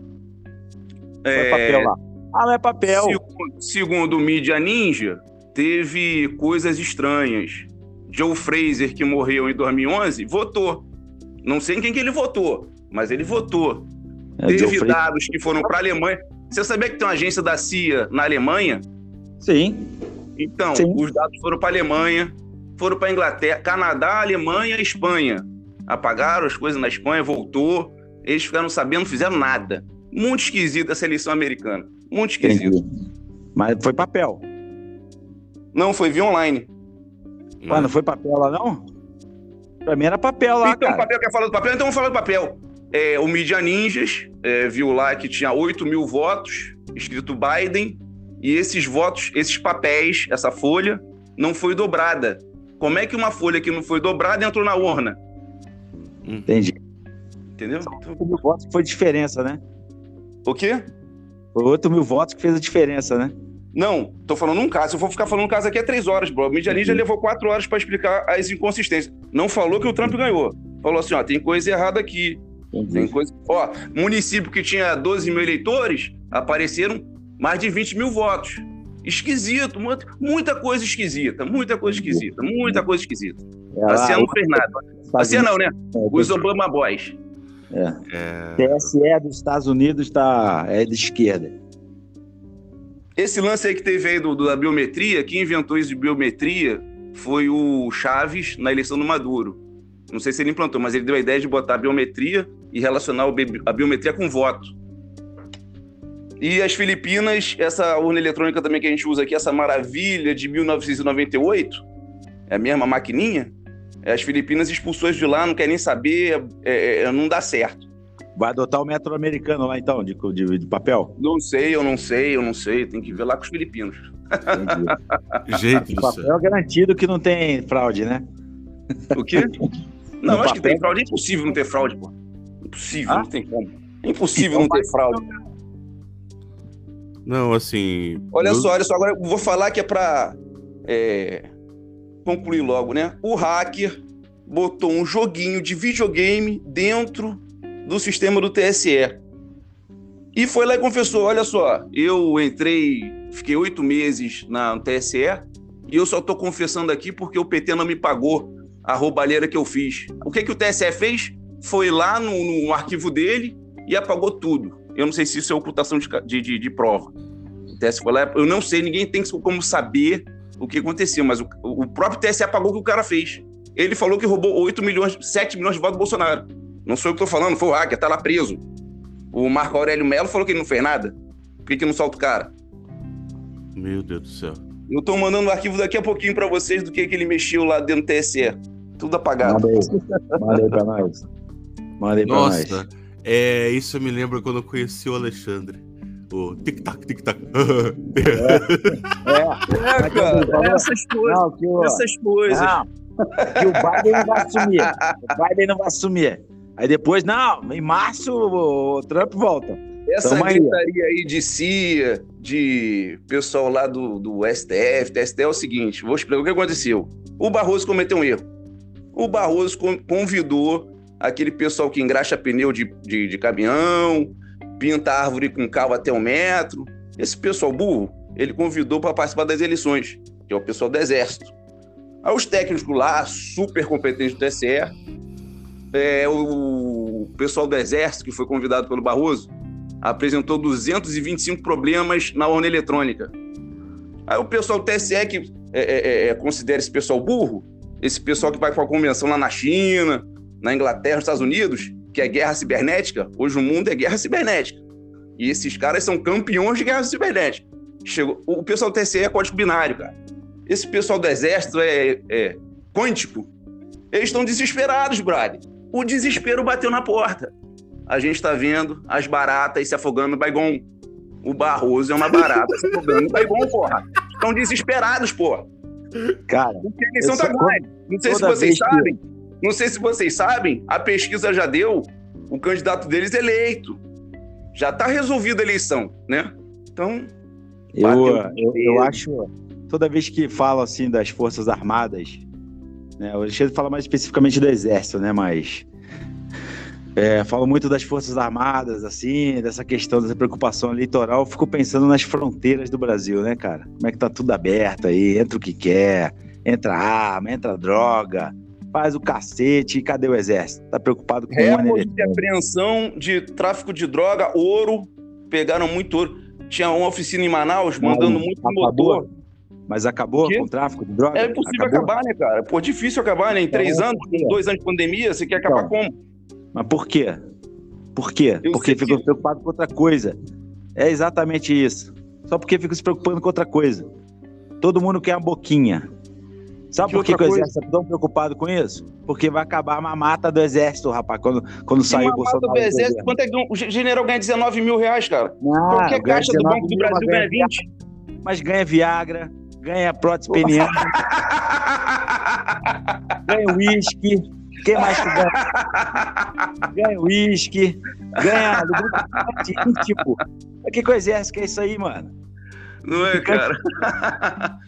É... Foi papel lá. Ah, não é papel. Segundo, segundo o Mídia Ninja, teve coisas estranhas Joe Fraser, que morreu em 2011, votou. Não sei em quem que ele votou, mas ele votou. É, Teve Joe dados que foram para a Alemanha. Você sabia que tem uma agência da CIA na Alemanha? Sim. Então, Sim. os dados foram para a Alemanha, foram para a Inglaterra, Canadá, Alemanha e Espanha. Apagaram as coisas na Espanha, voltou. Eles ficaram sabendo, não fizeram nada. Muito esquisito essa eleição americana. Muito esquisito. Entendi. Mas foi papel. Não, foi via online. Ué, não foi papel lá, não? Pra mim era papel lá, então, cara. papel quer falar do papel? Então vamos falar do papel. É, o Media Ninjas é, viu lá que tinha 8 mil votos, escrito Biden, e esses votos, esses papéis, essa folha, não foi dobrada. Como é que uma folha que não foi dobrada entrou na urna? Entendi. Entendeu? Oito mil votos que foi diferença, né? O quê? Foi 8 mil votos que fez a diferença, né? Não, tô falando um caso. Se eu for ficar falando um caso aqui é três horas, bro. O Media Ninja Uhum. levou quatro horas para explicar as inconsistências. Não falou que o Trump ganhou. Falou assim, ó, tem coisa errada aqui. Tem coisa. Ó, município que tinha 12 mil eleitores, apareceram mais de 20 mil votos. Esquisito, muita, muita coisa esquisita, muita coisa esquisita, muita coisa esquisita. É A CIA não fez nada. A CIA não, né? É, Os Obama Boys. É, TSE dos Estados Unidos tá, é de esquerda. Esse lance aí que teve aí do, do- da biometria, quem inventou isso de biometria foi o Chaves na eleição do Maduro. Não sei se ele implantou, mas ele deu a ideia de botar a biometria e relacionar a biometria com voto. E as Filipinas, essa urna eletrônica também que a gente usa aqui, essa maravilha de 1998, é a mesma maquininha, é, as Filipinas expulsou de lá, não quer nem saber, é, é, não dá certo. Vai adotar o metro americano lá então, de, de, de papel? Não sei, eu não sei, eu não sei, tem que ver lá com os filipinos. Entendi. gente O do céu. papel é garantido que não tem fraude, né? O quê? Não, No acho que papel. tem fraude. É impossível não ter fraude, pô. Impossível, Ah? não tem como. É impossível não ter fraude. Não, assim. Olha eu- só, olha só, agora eu vou falar que é pra é, concluir logo, né? O hacker botou um joguinho de videogame dentro do sistema do TSE. E foi lá e confessou: olha só, eu entrei, fiquei oito meses na, no TSE e eu só tô confessando aqui porque o PT não me pagou a roubalheira que eu fiz. O que, que o TSE fez? Foi lá no, no arquivo dele e apagou tudo. Eu não sei se isso é ocultação de, de, de- de prova. O TSE foi lá, eu não sei, ninguém tem como saber o que aconteceu, mas o, o próprio TSE apagou o que o cara fez. Ele falou que roubou 8 milhões, 7 milhões de votos do Bolsonaro. Não sou eu que tô falando, foi o hacker, tá lá preso. O Marco Aurélio Melo falou que ele não fez nada. Por que, que não solta o cara? Meu Deus do céu. Eu tô mandando o arquivo daqui a pouquinho pra vocês do que, que ele mexeu lá dentro do TSE. Tudo apagado. Aí pra nós. Manda aí pra nós. Nossa, é, isso me lembra quando eu conheci o Alexandre. O tic-tac, tic-tac. É, É, cara, essas coisas. não, que o, Essas coisas. não, que o Biden não vai assumir. O Biden não vai assumir. Aí depois, não, em março o Trump volta. Essa Tamo aí. gritaria aí de CIA, de pessoal lá do, do STF, TST é o seguinte, vou explicar o que aconteceu. O Barroso cometeu um erro. O Barroso con- convidou aquele pessoal que engraxa pneu de, de, de caminhão, pinta árvore com cal até um metro. Esse pessoal burro, ele convidou para participar das eleições, que é o pessoal do Exército. Aí os técnicos lá, super competentes do TSE, é, o pessoal do Exército, que foi convidado pelo Barroso, apresentou 225 problemas na urna eletrônica. Aí o pessoal do TSE, que é, é, é, considera esse pessoal burro, esse pessoal que vai para a convenção lá na China, na Inglaterra, nos Estados Unidos, que é guerra cibernética, hoje o mundo é guerra cibernética. E esses caras são campeões de guerra cibernética. Chegou, o pessoal do TSE é código binário, cara. Esse pessoal do Exército é, é quântico. Eles estão desesperados, brother. O desespero bateu na porta. A gente está vendo as baratas se afogando no Baigon. O Barroso é uma barata se afogando no Baigon, porra. Estão desesperados, porra. Cara, Porque a eleição Eu tá só- ganha. Não sei se vocês vez que- sabem. Não sei se vocês sabem, a pesquisa já deu o candidato deles eleito. Já tá resolvida a eleição, né? Então, eu, Bateu eu, eu acho, toda vez que falo assim das Forças Armadas, né, o Alexandre fala mais especificamente do Exército, né, mas é, falo muito das Forças Armadas, assim, dessa questão, dessa preocupação eleitoral, eu fico pensando nas fronteiras do Brasil, né, cara? Como é que tá tudo aberto aí, entra o que quer, entra arma, entra droga, faz o cacete. E cadê o exército? Tá preocupado com o Recorde de apreensão de tráfico de droga, ouro. Pegaram muito ouro. Tinha uma oficina em Manaus mandando muito acabou? motor. Mas acabou com o tráfico de droga? É impossível Acabou? acabar, né, cara? Pô, difícil acabar, né? Em três É, anos, com dois anos de pandemia, você quer acabar Então. como? Mas por quê? Por quê? Eu porque ficou que- preocupado com outra coisa. É exatamente isso. Só porque fica se preocupando com outra coisa. Todo mundo quer uma boquinha. Sabe Que por que, que o exército é tão preocupado com isso? Porque vai acabar a mamata do exército, rapaz, quando, quando sair o Bolsonaro. do exército, quanto é que o general ganha 19 mil reais, cara? Não, Qualquer ganha caixa do 19 Banco do Brasil mas ganha 20. Mas ganha Viagra, ganha prótese peniana, ganha uísque. Quem mais que ganha? Ganha uísque, ganha lubrificante íntimo. Que coisa é essa que é isso aí, mano? Não é, cara?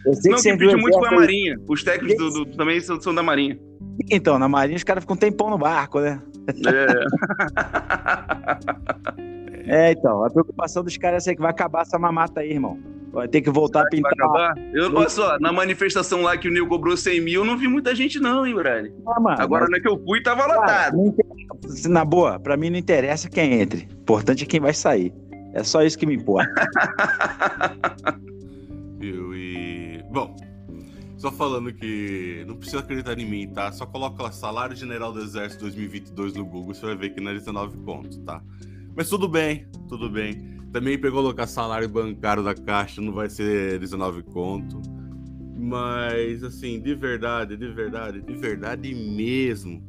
Eu sei Não, que pediu muito foi a Marinha. Os técnicos do, do- também são, são da Marinha. Então, na Marinha os caras ficam um tempão no barco, né? É, É, então, a preocupação dos caras é que vai acabar essa mamata aí, irmão. Vai ter que voltar a vai pintar. Eu, olha só, na manifestação lá que o Nil cobrou 100 mil, eu não vi muita gente não, hein, Brad? Ah, mano, Agora mas, que eu fui, tava cara, lotado. na boa, pra mim não interessa quem entre. O importante é quem vai sair. É só isso que me importa. Viu? E. Bom, só falando que não precisa acreditar em mim, tá? Só coloca lá salário general do Exército 2022 no Google, você vai ver que não é 19 contos, tá? Mas tudo bem, tudo bem. Também pegou colocar salário bancário da Caixa, não vai ser 19 conto. Mas, assim, de verdade, de verdade, de verdade mesmo.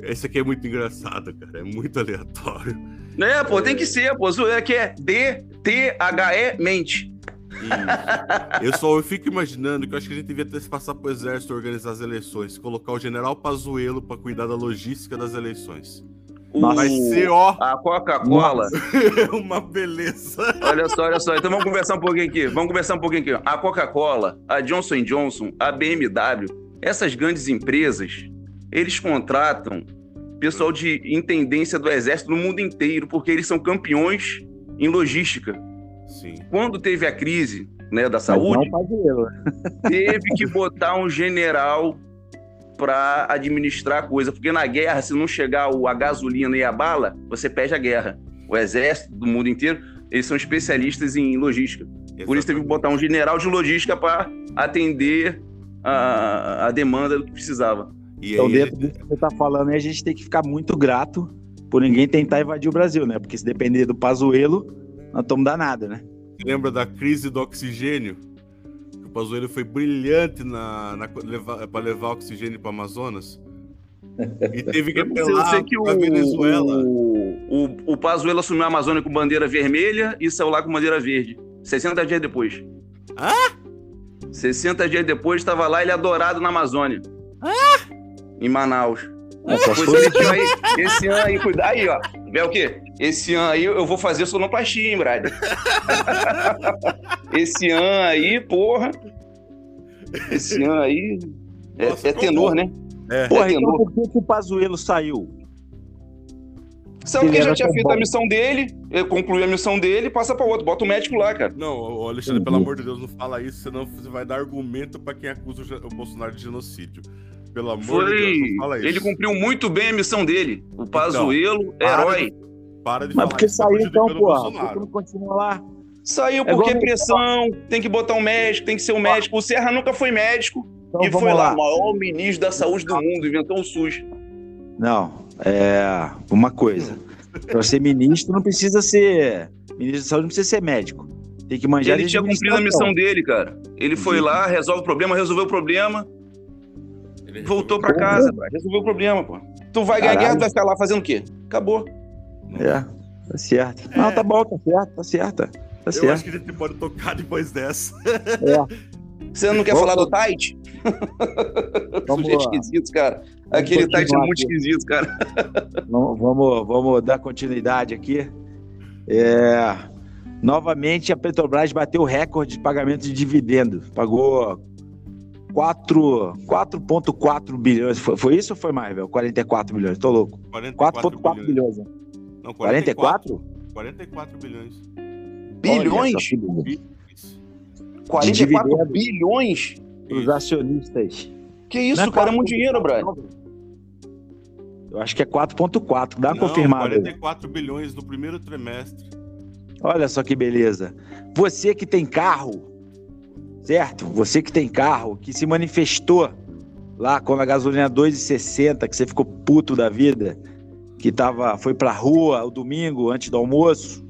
Esse aqui é muito engraçado, cara. É muito aleatório. É, pô, tem que ser, pô. Que é D-T-H-E mente. Isso. Eu só eu fico imaginando que eu acho que a gente devia ter que passar pro exército organizar as eleições, colocar o general Pazuello pra cuidar da logística das eleições. O- Vai ser, ó, A Coca-Cola. uma beleza. Olha só, olha só. Então vamos conversar um pouquinho aqui. Vamos conversar um pouquinho aqui. A Coca-Cola, a Johnson Johnson, a BMW, essas grandes empresas, eles contratam pessoal de intendência do exército no mundo inteiro, porque eles são campeões em logística. Sim. Quando teve a crise né, da saúde, né? teve que botar um general para administrar a coisa, porque na guerra, se não chegar a gasolina e a bala, você perde a guerra. O exército do mundo inteiro, eles são especialistas em logística. Por isso teve que botar um general de logística para atender a, a demanda do que precisava. E Então, aí, dentro disso que você tá falando a gente tem que ficar muito grato por ninguém tentar invadir o Brasil, né? Porque se depender do Pazuello, nós estamos danados, né? lembra da crise do oxigênio? Pazuello foi brilhante na, na levar, para levar oxigênio para Amazonas. E teve que apelar o, pra Venezuela. o, o, o Pazuello assumiu a Amazônia com bandeira vermelha e saiu lá com bandeira verde. 60 dias depois. Hã? 60 dias depois, estava lá ele adorado na Amazônia. Em Manaus. É, Pois aí, esse ano aí, cuidado aí, ó. Vê o quê? Esse ano aí eu vou fazer sonoplastia, hein, Brad? esse ano aí, porra. Esse ano aí. É, Nossa, é tenor, né? É. Porra, é então tenor. por que, o Pazuello saiu? Sabe que já tinha tão feito bom. a missão dele, ele concluiu a missão dele, passa pra outro. Bota o médico lá, cara. Não, Alexandre, Uhum. pelo amor de Deus, não fala isso, senão você vai dar argumento pra quem acusa o Bolsonaro de genocídio. Pelo amor de Foi. Deus, não fala isso. Ele cumpriu muito bem a missão dele. O Pazuello, para herói. Para de Mas falar por que isso, tá saiu então, porra? Por continua lá? Saiu É porque igual- pressão, tem que botar um médico, tem que ser um médico. O Serra nunca foi médico Então e foi lá, lá. o maior ministro da saúde do mundo, inventou o SUS. Não, é uma coisa. Pra ser ministro não precisa ser. Ministro da saúde não precisa ser médico. Tem que manjar Ele de tinha cumprido a missão dele, cara. Ele foi lá, resolve o problema, resolveu o problema, voltou pra Porra. casa, pá, resolveu o problema, pô. Tu vai ganhar guerra, tu vai ficar lá fazendo o quê? Acabou. É, tá certo. Não, tá bom, tá certo, tá certo. Tá Eu certo. acho que a gente pode tocar depois dessa. Você não quer Vamos- falar do Tite? Vamos Sujeito esquisito, cara. Aquele Tite é muito aqui. esquisito, cara. Vamos, vamos, vamos dar continuidade aqui. É, novamente, a Petrobras bateu o recorde de pagamento de dividendo. Pagou 4 4,4 bilhões. Foi, foi isso ou foi mais, velho? 44 bilhões. Tô louco. 4,4 bilhões. né? Não, 44? 44 bilhões. Bilhões? Isso. 44 dividendo. bilhões? Os acionistas. Que isso, é cara, é muito 4,4, dinheiro, Brian. não, Eu acho que é 4.4, dá uma Não, confirmada. aí. 44 bilhões no primeiro trimestre. Olha só que beleza. Você que tem carro, certo? Você que tem carro, que se manifestou lá quando a gasolina 2,60, que você ficou puto da vida, que tava, foi pra rua o domingo antes do almoço,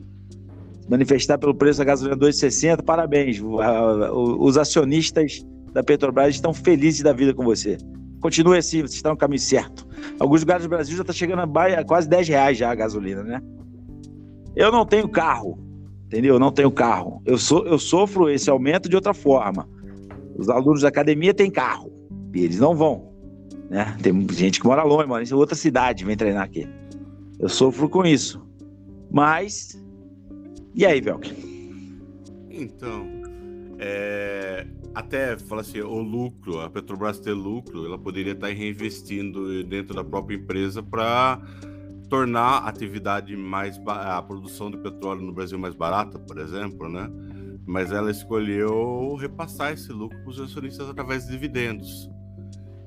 manifestar pelo preço da gasolina 2,60, parabéns. Os acionistas da Petrobras estão felizes da vida com você. Continue assim, você está no caminho certo. Alguns lugares do Brasil já está chegando a quase 10 reais já a gasolina, né? Eu não tenho carro, entendeu? Eu não tenho carro. Eu, sou, eu sofro esse aumento de outra forma. Os alunos da academia têm carro e eles não vão, né? Tem gente que mora longe, mora em outra cidade, vem treinar aqui. Eu sofro com isso. Mas e aí, Velk? Então, é, até fala assim, o lucro, a Petrobras ter lucro, ela poderia estar reinvestindo dentro da própria empresa para tornar a atividade mais a produção de petróleo no Brasil mais barata, por exemplo, né? Mas ela escolheu repassar esse lucro para os acionistas através de dividendos.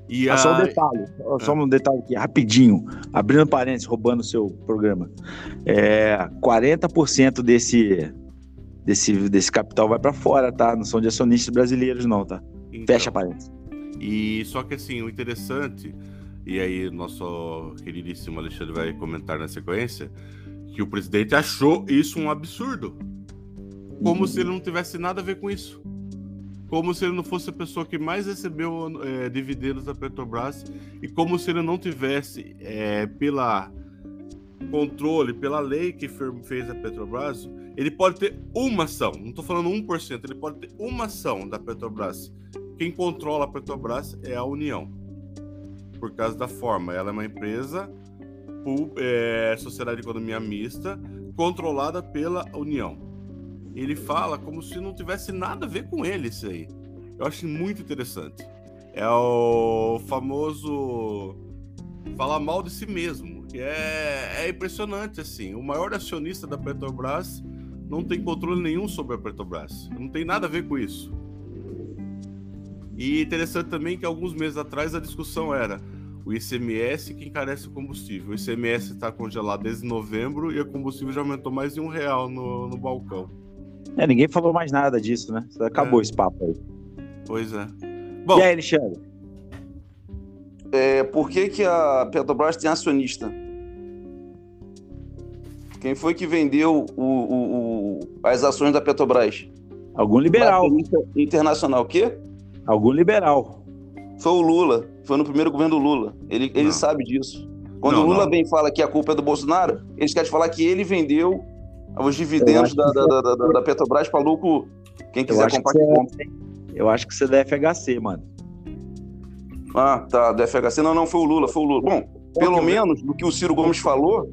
E Ah, só um a- detalhe, só um detalhe aqui, rapidinho, abrindo parênteses, roubando o seu programa. É, 40% desse, desse, desse capital vai para fora, tá? Não são de acionistas brasileiros, não, tá? então, Fecha parênteses. E só que assim, o interessante, e aí nosso queridíssimo Alexandre vai comentar na sequência, que o presidente achou isso um absurdo. Como se ele não tivesse nada a ver com isso. Como se ele não fosse a pessoa que mais recebeu eh, dividendos da Petrobras e como se ele não tivesse, eh, pela controle, pela lei que fez a Petrobras, ele pode ter uma ação, não estou falando 1%, ele pode ter uma ação da Petrobras quem controla a Petrobras é a União. Por causa da forma. Ela é uma empresa, é, sociedade de economia mista, controlada pela União. Ele fala como se não tivesse nada a ver com ele isso aí. Eu acho muito interessante. É o famoso falar mal de si mesmo, é, é impressionante assim. O maior acionista da Petrobras não tem controle nenhum sobre a Petrobras. Não tem nada a ver com isso. E interessante também que alguns meses atrás a discussão era o ICMS que encarece o combustível. O ICMS está congelado desde novembro e o combustível já aumentou mais de um real no, no balcão. É, ninguém falou mais nada disso, né? Acabou É. esse papo aí. Pois é. Bom, E aí, Alexandre? É, por que, que a Petrobras tem acionista? Quem foi que vendeu o- o- o- as ações da Petrobras? Algum liberal. Internacional. O quê? Algum liberal. Foi o Lula. Foi no primeiro governo do Lula. Ele, ele Não. sabe disso. Quando Não, o Lula não. vem fala que a culpa é do Bolsonaro, eles querem falar que ele vendeu os dividendos da, que da, da, da- da Petrobras para lucro. Quem quiser que comprar, que compra. é, eu acho que você é da FHC, mano. Ah, tá, do FHC. Não, não, foi o Lula, foi o Lula. Bom, pelo que eu- menos do que o Ciro Gomes falou,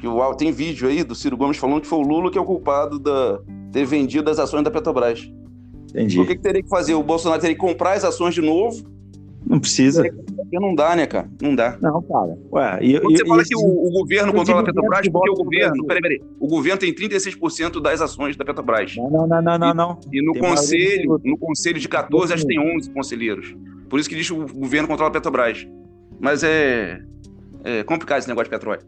que o, tem vídeo aí do Ciro Gomes falando que foi o Lula que é o culpado da ter vendido as ações da Petrobras. Entendi. O que, que teria que fazer? O Bolsonaro teria que comprar as ações de novo? Não precisa. Porque não dá, né, cara? Não dá. Não, cara. Ué, e, Quando e, você fala e que esses- o, o governo controla a Petrobras, que porque o governo. Peraí, peraí. O governo tem 36% das ações da Petrobras. Não, não, não, não, não, não. E no Tem conselho, no conselho de 14, acho que tem 11 conselheiros. Por isso que diz que o governo controla a Petrobras. Mas é, é complicado esse negócio de petróleo.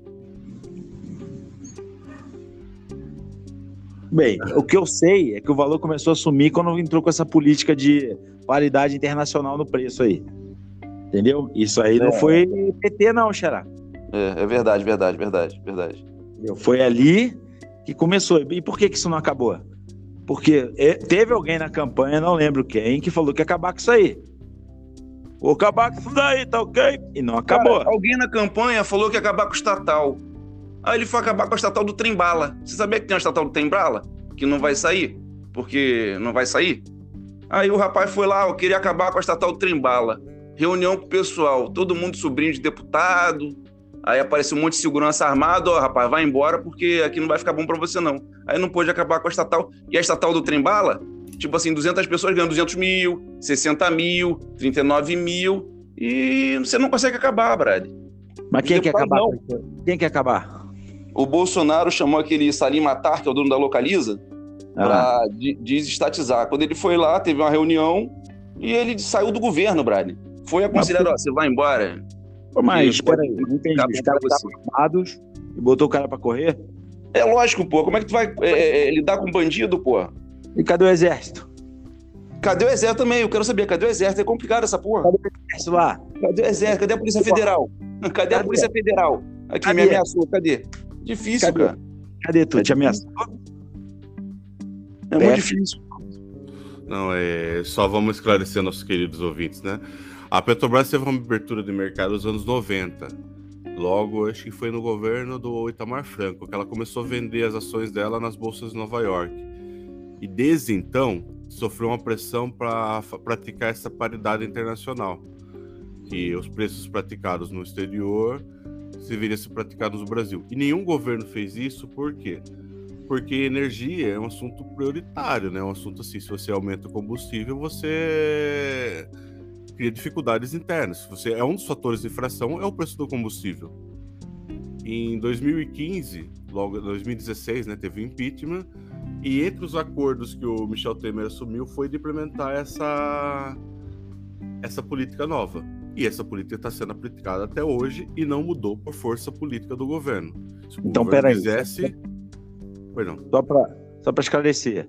Bem, o que eu sei é que o valor começou a sumir quando entrou com essa política de paridade internacional no preço aí. Entendeu? Isso aí não É. foi PT, não, Xará. É, é verdade, verdade, verdade, verdade. Entendeu? Foi ali que começou. E por que, que isso não acabou? Porque é, teve alguém na campanha, não lembro quem, que falou que ia acabar com isso aí. Vou acabar com isso daí, tá ok? E não acabou. Cara, alguém na campanha falou que ia acabar com o estatal. Aí ele foi acabar com a estatal do Trembala. Você sabia que tem uma estatal do Trembala? Que não vai sair? Porque não vai sair? Aí o rapaz foi lá, eu queria acabar com a estatal do Trembala. Reunião com o pessoal, todo mundo sobrinho de deputado. Aí apareceu um monte de segurança armado, ó, rapaz, vai embora porque aqui não vai ficar bom pra você não. Aí não pôde acabar com a estatal. E a estatal do Trembala, tipo assim, 200 pessoas ganhando 200 mil, 60 mil, 39 mil. E você não consegue acabar, Brad. Mas quem quer acabar? não. Quem quer acabar? O Bolsonaro chamou aquele Salim Matar, que é o dono da Localiza, Ah, para desestatizar. Quando ele foi lá, teve uma reunião, E ele saiu do governo, Brad. Foi aconselhado, ó, você vai embora. Pô, mas, peraí, não entendi. Os caras estavam armados e botou o cara pra correr? É lógico, pô. Como é que tu vai é, é, lidar com bandido, pô? E cadê o exército? Cadê o exército também? Eu quero saber, cadê o exército? É complicado essa porra. Cadê o exército lá? Cadê o exército? Cadê a Polícia Federal? Cadê a? Polícia Federal? Aqui me Cadê? ameaçou, cadê? Difícil, Cadê? cara. Cadê tu? Te ameaçou? É muito difícil. Não, é. Só vamos esclarecer nossos queridos ouvintes, né? A Petrobras teve uma abertura de mercado nos anos 90. Logo, acho que foi no governo do Itamar Franco que ela começou a vender as ações dela nas bolsas de Nova York. E desde então, sofreu uma pressão para praticar essa paridade internacional. Que os preços praticados no exterior deveriam ser praticados no Brasil. E nenhum governo fez isso, por quê? Porque energia é um assunto prioritário, né? Um assunto assim, se você aumenta o combustível, você cria dificuldades internas. Você é um dos fatores de infração é o preço do combustível. Em 2015, logo em 2016, né, teve impeachment e entre os acordos que o Michel Temer assumiu foi de implementar essa essa política nova. E essa política está sendo aplicada até hoje e não mudou por força política do governo. Se o Então, governo peraí. quisesse, Perdão. Só pra, só pra esclarecer.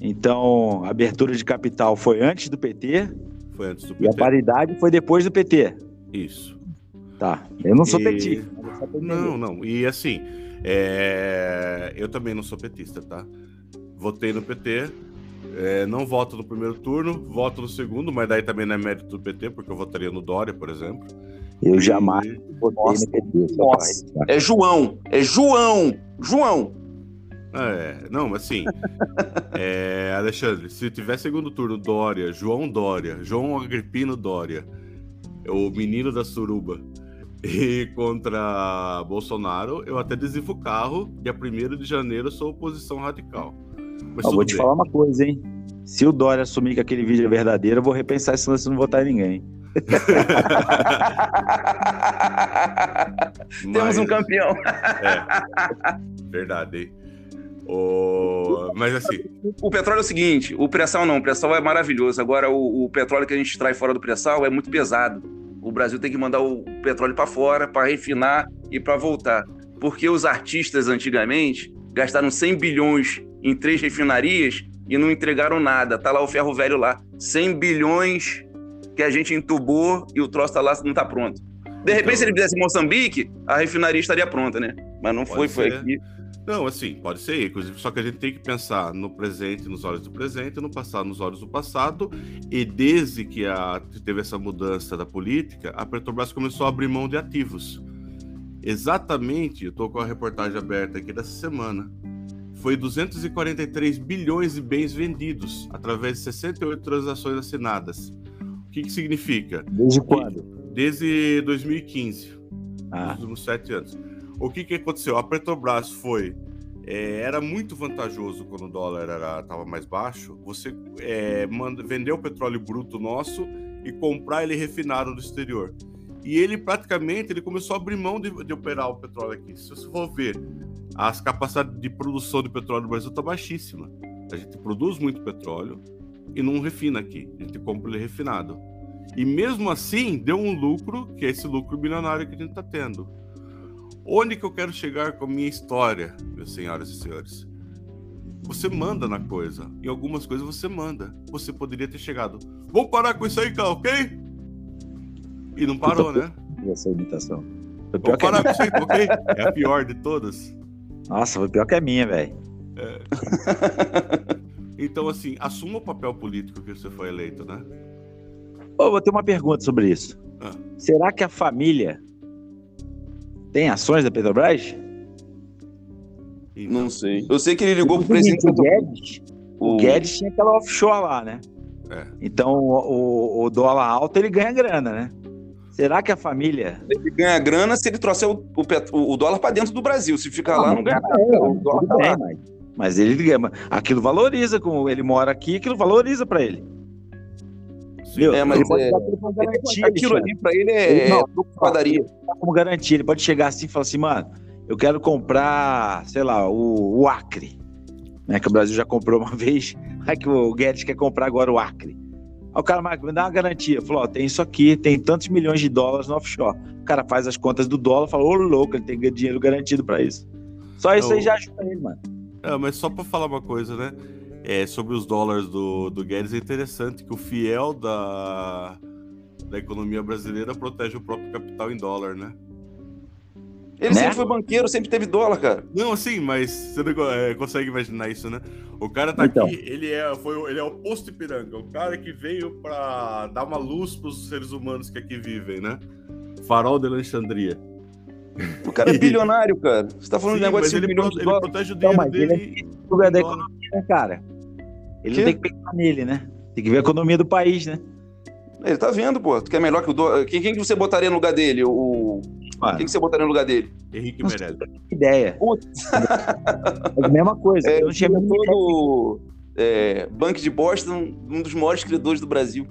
Então, a abertura de capital foi antes do PT Foi antes do e a PT. paridade foi depois do PT. Isso. Tá. Eu não sou E- petista. Não, não. E assim, é, eu também não sou petista, tá? Votei no PT. É, não voto no primeiro turno, voto no segundo, mas daí também não é mérito do PT, porque eu votaria no Dória, por exemplo. Eu jamais E- votei Nossa. no PT. Nossa. É João. É João. João. É, não, mas assim, é, Alexandre, se tiver segundo turno Dória, João Dória, João Agripino Dória, o menino da suruba, e contra Bolsonaro, eu até adesivo o carro, dia 1 de janeiro eu sou oposição radical. Mas Eu vou te bem. falar uma coisa, hein? Se o Dória assumir que aquele vídeo é verdadeiro, eu vou repensar isso antes de não votar em ninguém. Temos Mas- um campeão. É, verdade, hein? O... Mas assim, O petróleo é o seguinte: o pré-sal não, o pré-sal é maravilhoso. Agora, o, o petróleo que a gente extrai fora do pré-sal é muito pesado. O Brasil tem que mandar o petróleo para fora para refinar e para voltar. Porque os artistas antigamente gastaram 100 bilhões em três refinarias e não entregaram nada. Tá lá o ferro velho lá. 100 bilhões que a gente entubou e o troço tá lá, não tá pronto. De repente, Então- se ele fizesse Moçambique, a refinaria estaria pronta, né? Mas não foi, Pode foi ser. aqui. Não, assim, pode ser, inclusive, só que a gente tem que pensar no presente, nos olhos do presente, no passado, nos olhos do passado, e desde que a, teve essa mudança da política, a Petrobras começou a abrir mão de ativos. Exatamente, eu estou com a reportagem aberta aqui dessa semana. Foi 243 bilhões de bens vendidos através de 68 transações assinadas. O que, que significa? Desde quando? Desde 2015 Ah, nos últimos sete anos. O que, que aconteceu? A Petrobras foi. é, era muito vantajoso quando o dólar estava mais baixo. Você é, manda, vender o petróleo bruto nosso e comprar ele refinado do exterior. E ele praticamente ele começou a abrir mão de, de operar o petróleo aqui. Se você for ver, as capacidades de produção de petróleo no Brasil está baixíssima. A gente produz muito petróleo e não refina aqui. A gente compra ele refinado. E mesmo assim, deu um lucro, que é esse lucro bilionário que a gente está tendo. Onde que eu quero chegar com a minha história, meus senhoras e senhores? Você manda na coisa. Em algumas coisas você manda. Você poderia ter chegado. Vamos parar com isso aí, cara, ok? E não parou, né? essa imitação. Pior Vamos parar com isso aí, ok? É a pior de todas. Nossa, foi pior que a minha, velho. Então, assim, assuma o papel político que você foi eleito, né? Ô, vou ter uma pergunta sobre isso. Ah. Será que a família tem ações da Petrobras? Então, Não sei. Eu sei que ele ligou pro O presidente. Guedes, o o- Guedes tinha aquela offshore lá, né? É. Então, o, o- o dólar alto, ele ganha grana, né? Será que a família... Ele ganha grana se ele trouxer o, o o dólar para dentro do Brasil. Se ficar lá, Não, não ganha não, nada. O dólar tá bem, lá. mas, mas ele ganha. Aquilo valoriza, como ele mora aqui, aquilo valoriza pra ele. Viu? É, mas ele pode é- dar aquilo garantia, Aquilo ali para ele é, Ele- é não, de padaria. Como garantia. Ele pode chegar assim e falar assim, mano, eu quero comprar, sei lá, o, o Acre. Né, que o Brasil já comprou uma vez. Aí que o Guedes quer comprar agora o Acre. Aí o cara, Marco, me dá uma garantia. Falou, ó, tem isso aqui, tem tantos milhões de dólares no offshore. O cara faz as contas do dólar, fala, ô louco, ele tem dinheiro garantido pra isso. Só isso Eu- aí já ajuda ele, mano. É, mas só pra falar uma coisa, né? É, sobre os dólares do, do Guedes, é interessante que o fiel da, da economia brasileira protege o próprio capital em dólar, né? Ele Né? sempre foi banqueiro, sempre teve dólar, cara. Não, assim, mas você não é, consegue imaginar isso, né? O cara tá Então. aqui, ele é, foi, o- ele é o posto Ipiranga, o cara que veio pra dar uma luz pros seres humanos que aqui vivem, né? Farol de Alexandria. O cara é bilionário, cara. Você tá falando Sim, de negócio mas de 5 ele, milhões pro- de ele dólares. protege o Não, dinheiro mas ele dele. é lugar da economia, né, cara? Ele não tem que pensar nele, né? Tem que ver a economia do país, né? Ele tá vendo, pô. Tu quer melhor que o dólar. Quem, quem que você botaria no lugar dele? O... Mano, Quem que você botaria no lugar dele? Henrique Meirelles. que ideia. Putz. É a mesma coisa. É, eu não o tinha todo. É, Bank de Boston, um dos maiores credores do Brasil.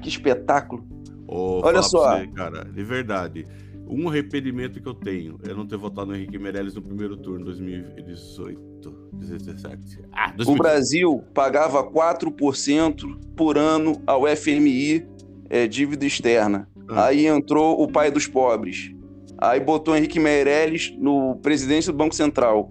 Que espetáculo. Ô, Olha só. Você, cara, de verdade. Um arrependimento que eu tenho é não ter votado no Henrique Meirelles no primeiro turno, 2018, 17. Ah, O 2018. Brasil pagava 4% por ano ao FMI, é, dívida externa. Ah. Aí entrou o pai dos pobres. Aí botou Henrique Meirelles no presidência do Banco Central.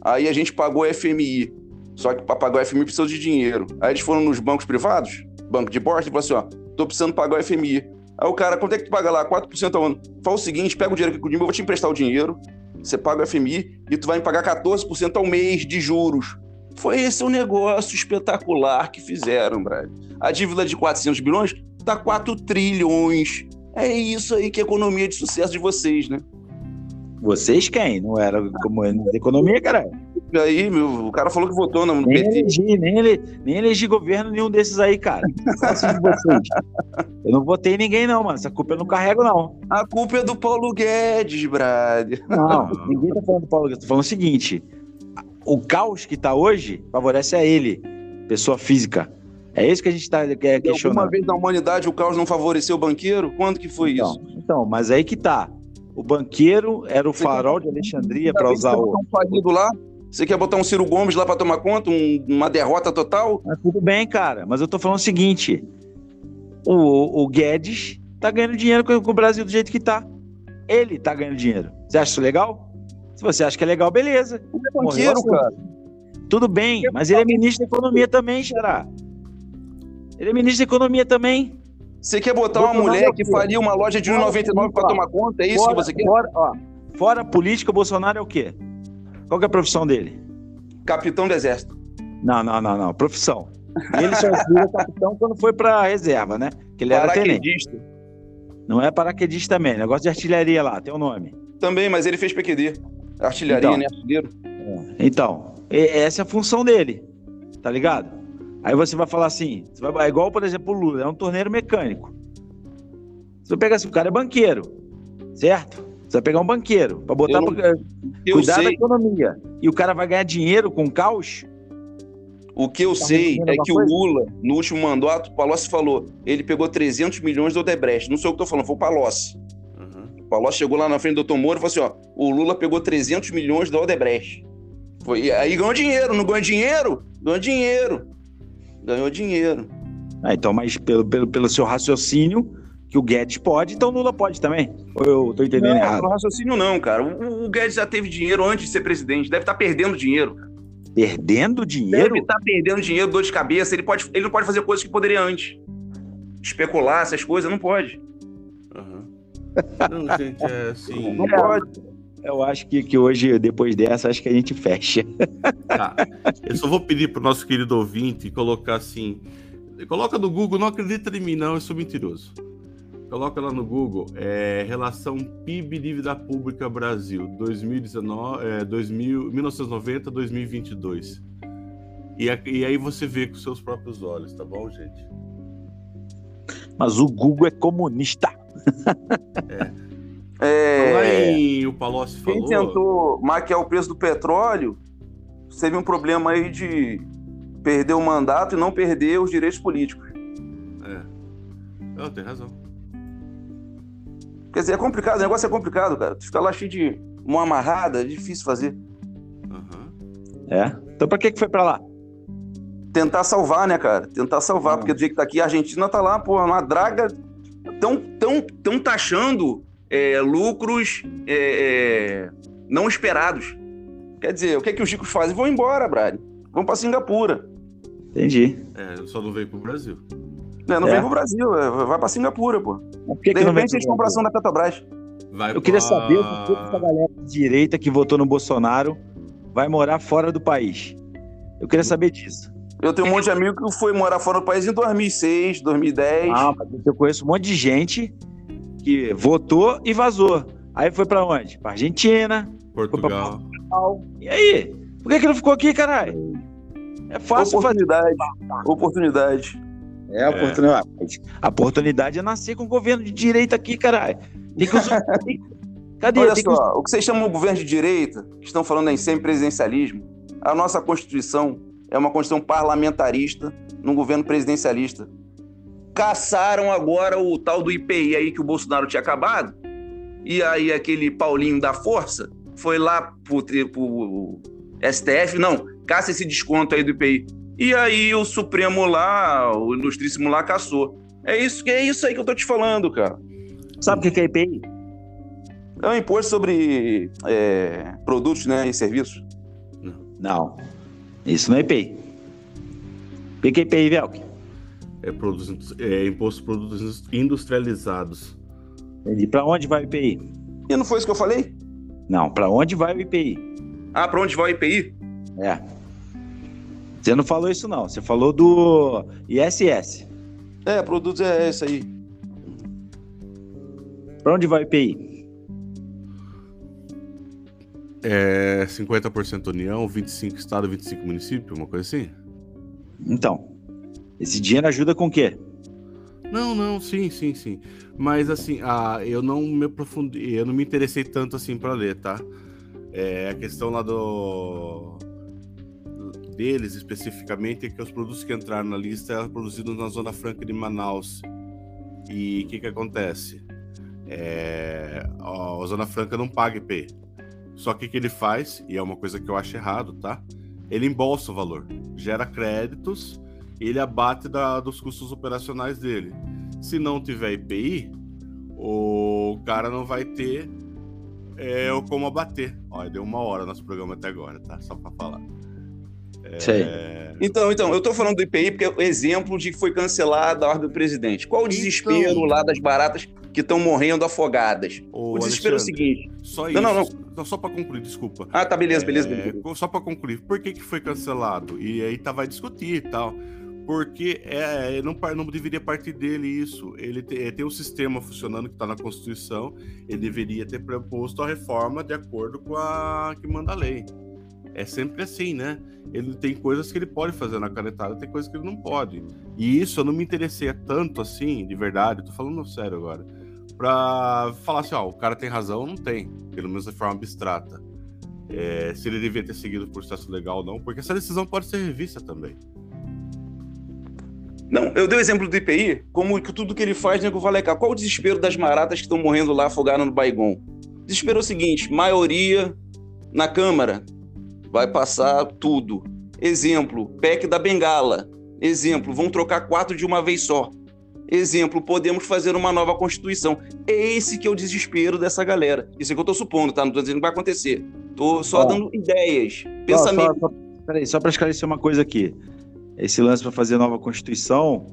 Aí a gente pagou o FMI. Só que para pagar o FMI precisa de dinheiro. Aí eles foram nos bancos privados, banco de Boston, e falaram assim: ó, tô precisando pagar o FMI. Aí o cara, quanto é que tu paga lá? 4% ao ano. Fala o seguinte: pega o dinheiro aqui comigo, eu vou te emprestar o dinheiro. Você paga o FMI e tu vai me pagar 14% ao mês de juros. Foi esse o negócio espetacular que fizeram, Brad. A dívida de 400 bilhões tá 4 trilhões. É isso aí que é economia de sucesso de vocês, né? Vocês quem? Não era como de economia, cara? Aí, meu, o cara falou que votou no, no Nem PT. elegi, nem, ele, nem elegi governo nenhum desses aí, cara. Faço de vocês. Eu não votei em ninguém, não, mano. Essa culpa eu não carrego, não. A culpa é do Paulo Guedes, Brad. Não, ninguém tá falando do Paulo Guedes. Tô falando o seguinte: o caos que tá hoje favorece a ele, pessoa física. É isso que a gente tá quer Alguma questionando. vez na humanidade o caos não favoreceu o banqueiro? Quando que foi Então, isso? então, mas aí que tá. O banqueiro era o farol de Alexandria para usar o. um falido lá? Você quer botar um Ciro Gomes lá pra tomar conta? um- uma derrota total? Mas tudo bem, cara. Mas eu tô falando o seguinte: o, o Guedes tá ganhando dinheiro com, com o Brasil do jeito que tá. Ele tá ganhando dinheiro. Você acha isso legal? Se você acha que é legal, beleza. Ele é banqueiro, Morreu cara. Tudo bem, mas ele é ministro da Economia também, Xará. Ele é ministro da Economia também. Você quer botar uma Bolsonaro é mulher que faria uma loja de 1,99 pra Fora- tomar conta? É isso fora, que você quer? Fora, ó, fora a política, o Bolsonaro é o quê? Qual que é a profissão dele? Capitão do Exército. Não, não, não, não. Profissão. Ele só vira capitão quando foi pra reserva, né? Que ele era tenente. Paraquedista. Não é paraquedista também. Negócio de artilharia lá, tem o nome. Também, mas ele fez PQD. Artilharia, Então. né? Artilheiro. Então, e- essa é a função dele, tá ligado? Aí você vai falar assim, você vai, é igual, por exemplo, o Lula, é um torneiro mecânico. Você pega assim, o cara é banqueiro, certo? Você vai pegar um banqueiro pra botar Eu não- pra, Eu cuidar da sei, economia. E o cara vai ganhar dinheiro com caos? o que eu Tá sei é que o coisa? Lula, no último mandato, o Palocci falou, ele pegou 300 milhões do Odebrecht. Não sou eu que tô falando, foi o Palocci. Uhum. O Palocci chegou lá na frente do Dr. Moro e falou assim, ó, o Lula pegou 300 milhões do Odebrecht. Foi, e aí ganhou dinheiro, não ganhou dinheiro? Ganhou dinheiro. Ganhou dinheiro. Ah, então, mas pelo, pelo, pelo seu raciocínio, que o Guedes pode, então o Lula pode também. Ou eu tô entendendo Não, errado? no raciocínio não, cara. O, o Guedes já teve dinheiro antes de ser presidente. Deve estar perdendo dinheiro. Perdendo dinheiro? Deve estar perdendo dinheiro, dor de cabeça. Ele, pode, ele não pode fazer coisas que poderia antes. Especular essas coisas, não pode. Uhum. Não, gente, é assim. Não pode. Eu acho que, que hoje, depois dessa, acho que a gente fecha. Tá. Eu só vou pedir pro nosso querido ouvinte colocar assim. Coloca no Google, não acredita em mim, não, eu sou mentiroso. Coloca lá no Google, é, relação PIB dívida pública Brasil, 2019, é, 2000, 1990 2022. E, e aí você vê com seus próprios olhos, tá bom, gente? Mas o Google é comunista. Falar É, em o Palocci quem falou. tentou maquiar o preço do petróleo teve um problema aí de perder o mandato e não perder os direitos políticos. É. Não, tem razão. Quer dizer, é complicado, o negócio é complicado, cara. Tu fica lá cheio de mão amarrada, é difícil fazer. Aham. É? Então pra que que foi pra lá? tentar salvar, né, cara? Tentar salvar, Não. porque do jeito que tá aqui, a Argentina tá lá, pô, uma draga. Tão, tão, tão taxando é, lucros é, é, não esperados. Quer dizer, o que é que os ricos fazem? Vão embora, Brad. Vão pra Singapura. Entendi. É, só não veio pro Brasil. Né? Não É. vem pro Brasil, é, vai pra Singapura, pô. Por que, De que não repente eles pro compram ação Brasil? da Petrobras. Vai Eu queria pra- saber por que essa galera de direita que votou no Bolsonaro vai morar fora do país. Eu queria saber disso. Eu tenho um monte de amigo que foi morar fora do país em 2006, 2010. Ah, mas eu conheço um monte de gente que votou e vazou. Aí foi pra onde? Pra Argentina. Portugal. E aí? Por que, que não ficou aqui, caralho? É fácil fazer. oportunidade. Oportunidade. É, oportunidade. A oportunidade é nascer com o governo de direita aqui, caralho. Tem que usar. Cadê? Olha Tem que só, o que vocês chamam de governo de direita, que estão falando em semipresidencialismo, a nossa Constituição é uma Constituição parlamentarista num governo presidencialista. Caçaram agora o tal do IPI aí que o Bolsonaro tinha acabado, e aí aquele Paulinho da Força foi lá pro, pro STF, não, caça esse desconto aí do IPI. E aí o Supremo lá, o Ilustríssimo lá caçou. É isso, que é isso aí que eu tô te falando, cara. Sabe o que é IPI? É um imposto sobre é, produtos né, e serviços. Não. Isso não é IPI. O que que é IPI, Velk? É, produtos, é imposto de produtos industrializados. Entendi. Pra onde vai o IPI? E não foi isso que eu falei? Não, pra onde vai o IPI? Ah, para onde vai o IPI? É. Você não falou isso, não. Você falou do ISS. É, produtos é isso aí. Pra onde vai o IPI? É 50% União, 25 Estado, 25 município, uma coisa assim? Então, esse dinheiro ajuda com o quê? Não, não, sim, sim, sim. Mas assim, ah, eu não me aprofundei, eu não me interessei tanto assim pra ler, tá? É a questão lá do deles especificamente é que os produtos que entraram na lista eram produzidos na Zona Franca de Manaus. E o que que acontece? É, a Zona Franca não paga IPI. Só que o que ele faz, e é uma coisa que eu acho errado, tá? Ele embolsa o valor, gera créditos ele abate da- dos custos operacionais dele. Se não tiver IPI, o cara não vai ter é, como abater. Olha, deu uma hora nosso programa até agora, tá? Só pra falar. É, Então, então, eu tô falando do IPI porque é o exemplo de que foi cancelada a ordem do presidente. Qual o desespero Então. lá das baratas que estão morrendo afogadas? ô, O desespero é o Alexandre, seguinte. Só Não, não, isso. Só- pra concluir, desculpa. Ah, tá, beleza, beleza, É, beleza. Só para concluir, por que, que foi cancelado? E aí tá, vai discutir e tal. Porque é, não, par- não deveria partir dele isso. Ele te- é, tem um sistema funcionando que está na Constituição. Ele deveria ter proposto a reforma de acordo com a que manda a lei. É sempre assim, né? Ele tem coisas que ele pode fazer na canetada, tem coisas que ele não pode. E isso eu não me interessei tanto assim, de verdade, tô falando sério agora, pra falar assim, ó, o cara tem razão ou não tem, pelo menos de forma abstrata. É, se ele devia ter seguido o processo legal ou não, porque essa decisão pode ser revista também. Não, eu dei o exemplo do IPI, como que tudo que ele faz, né, falei, cara, qual o desespero das maratas que estão morrendo lá afogadas no Baigon? Desespero é o seguinte, maioria na Câmara vai passar tudo. Exemplo, PEC da Bengala. Exemplo, vão trocar quatro de uma vez só. Exemplo, podemos fazer uma nova Constituição. É esse que é o desespero dessa galera. Isso é que eu tô supondo, tá? Não tô dizendo que vai acontecer. Tô só Ó. dando ideias, Só, pensamento. só, só, peraí, só para esclarecer uma coisa aqui. Esse lance para fazer nova Constituição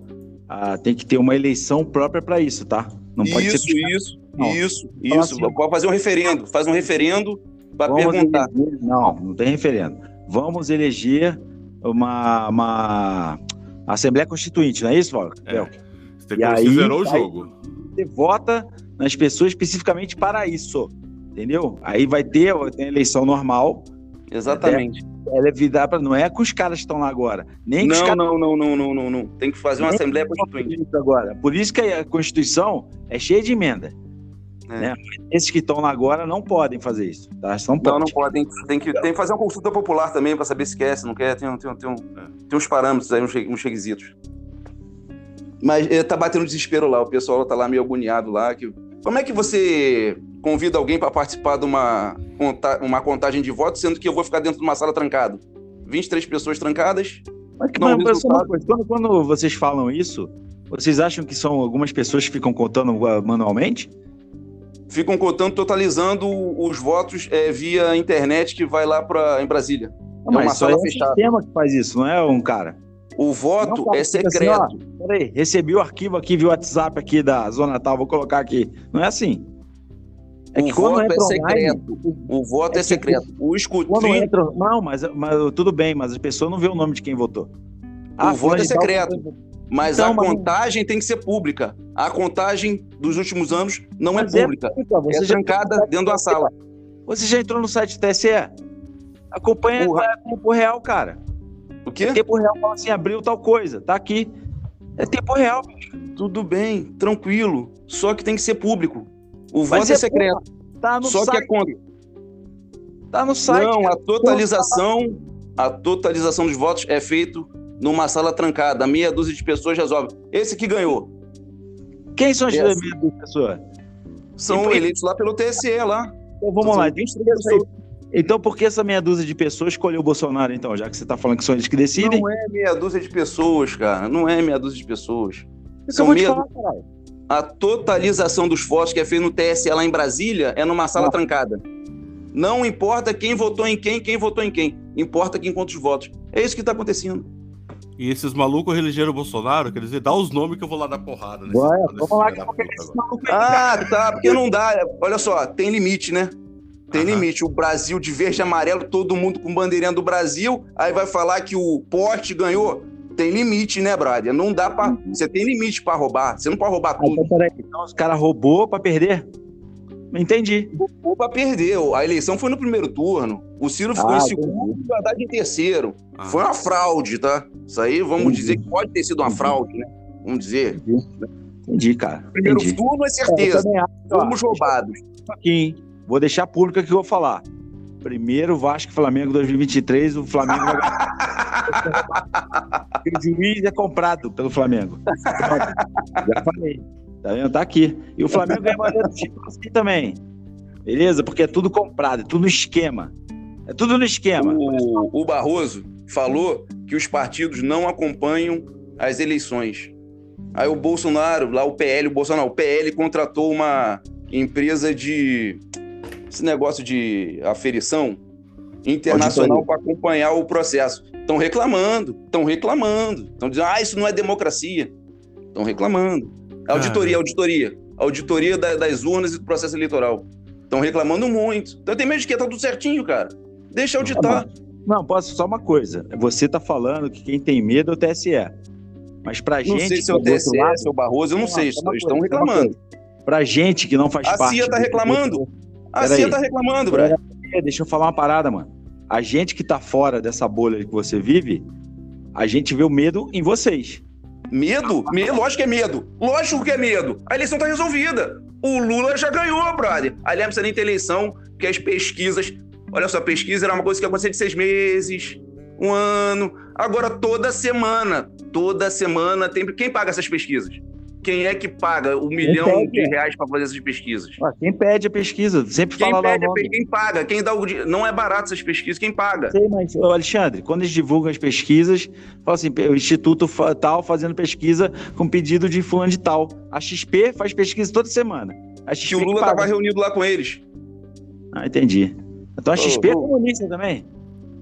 ah, tem que ter uma eleição própria para isso, tá? Não pode isso, ser. isso, Não. isso, Fala isso. assim, Pode fazer um referendo. Faz um referendo para perguntar. eleger- Não, não tem referendo. Vamos eleger uma, uma Assembleia Constituinte, não é isso, Val? É. Você, tem E aí, zerou o aí- jogo. Você vota nas pessoas especificamente para isso, entendeu? Aí vai ter, tem a eleição normal, Exatamente. Ela é para não é com os caras que estão lá agora, nem com os Não, caras não, não, não, não, não, não. Tem que fazer uma Nem Assembleia que Constituinte. agora. Por isso que a Constituição é cheia de emenda. É. Né? Esses que estão lá agora não podem fazer isso. Tá? São Não, não poucos. pode. Tem, que- tem, que, que fazer uma consulta popular também para saber se quer, se não quer. Tem, tem, um- tem, um- tem uns parâmetros aí, uns, uns requisitos. Mas eh, tá batendo desespero lá. O pessoal tá lá meio agoniado lá. Que... Como é que você convida alguém para participar de uma, uma contagem de votos, sendo que eu vou ficar dentro de uma sala trancado? 23 pessoas trancadas, Mas, que- Não, mas, o quando, quando vocês falam isso, vocês acham que são algumas pessoas que ficam contando ah, manualmente? Ficam contando, totalizando os votos é, via internet que vai lá pra, em Brasília. Não, É uma sala é um fechada. sistema que faz isso, não é um cara. O voto Não, cara, é fica assim, secreto. ó, Peraí, recebi o arquivo aqui, vi o WhatsApp aqui da Zona Tal, vou colocar aqui. Não é assim. É o que quando voto é online, secreto. O voto É é, que- secreto. O escrutínio, entra. Não, mas, mas tudo bem, mas a pessoa não vê o nome de quem votou. O voto é tal secreto. mas Então, a mas- contagem tem que ser pública. A contagem dos últimos anos não Mas é pública. É já, trancada dentro da sala. você já entrou no site do TSE? Acompanha Porra. é tempo real, cara. O quê? É tempo real, fala assim, abriu tal coisa, tá aqui. É tempo real. Tudo bem, tranquilo. Só que tem que ser público. O voto é é secreto. Tá no Só que site. a conta. Tá no site. Não, cara. a totalização, a totalização dos votos é feito numa sala trancada. Meia dúzia de pessoas resolve. Esse que ganhou. Quem são as meia dúzia de pessoas? São E- eleitos lá pelo TSE lá. Então vamos lá. 23 Então. Então por que essa meia dúzia de pessoas escolheu o Bolsonaro, então? Já que você tá falando que são eles que decidem? Não é meia dúzia de pessoas, cara. Não é meia dúzia de pessoas. eu são vou te meia falar, caralho. A totalização dos votos que é feita no TSE lá em Brasília é numa sala Ah. trancada. Não importa quem votou em quem, quem votou em quem. Importa quem conta os votos. É isso que está acontecendo. E esses malucos elegeram o Bolsonaro, quer dizer, dá os nomes que eu vou lá dar porrada. nesse- Vai, nesse vamos lá, que eu esse maluco Ah, tá, porque não dá. Olha só, tem limite, né? Tem Aham. limite. O Brasil de verde e amarelo, todo mundo com bandeirinha do Brasil, aí vai falar que o porte ganhou. Tem limite, né, brother? Não dá pra. Você tem limite pra roubar. Você não pode roubar Ah, tudo. então, peraí. Então os caras roubou pra perder? Entendi. Ou pra perder. A eleição foi no primeiro turno. O Ciro ficou Ah, em segundo e o Haddad em terceiro. Ah. Foi uma fraude, tá? Isso aí, vamos Entendi. dizer que pode ter sido uma fraude, né? Vamos dizer. Entendi, cara. Primeiro Entendi. turno é certeza. Fomos roubados. aqui, hein? Vou deixar público aqui que eu vou falar. Primeiro Vasco Flamengo 2023, o Flamengo vai ganhar. o juiz é comprado pelo Flamengo. Já falei. Tá vendo? Tá aqui. E o Flamengo ganha maneira do título assim também. Beleza? Porque é tudo comprado, é tudo no esquema. É tudo no esquema. O, o Barroso falou que os partidos não acompanham as eleições. Aí o Bolsonaro, lá o PL, o Bolsonaro, o PL contratou uma empresa de esse negócio de aferição internacional para acompanhar o processo. Estão reclamando, estão reclamando, estão dizendo, ah, isso não é democracia. Estão reclamando. Auditoria, auditoria. Auditoria da- das urnas e do processo eleitoral. Estão reclamando muito. Então tem medo de que tá tudo certinho, cara. Deixa auditar. Não, posso só uma coisa. Você tá falando que quem tem medo é o TSE. Mas pra Não gente. sei se é o do TSE, lado- se é o Barroso, eu não Vamos sei. Estão coisa, uma reclamando. Pra gente que não faz A parte. CIA tá do- reclamando. A Peraí. CIA tá reclamando, velho. É, Deixa eu falar uma parada, mano. A gente que tá fora dessa bolha que você vive, a gente vê o medo em vocês. Medo? medo? Lógico que é medo. Lógico que é medo. A eleição tá resolvida. O Lula já ganhou, brother. Aliás, não precisa nem ter eleição, porque as pesquisas. Olha só, a pesquisa era uma coisa que acontecia de seis meses, um ano. Agora, toda semana, toda semana tem. Quem paga essas pesquisas? Quem é que paga o milhão pede. de reais para fazer essas pesquisas? Ó, Quem pede a pesquisa, sempre Quem fala lá pede, é nome. quem paga, quem dá o. Não é barato essas pesquisas, quem paga? Sei, mas, ô, Alexandre, quando eles divulgam as pesquisas, fala assim, o Instituto tal fazendo pesquisa com pedido de fulano de tal. A XP faz pesquisa toda semana. A XP Que o Lula paga. tava reunido lá com eles. Ah, entendi. Então a XP é ô. comunista também.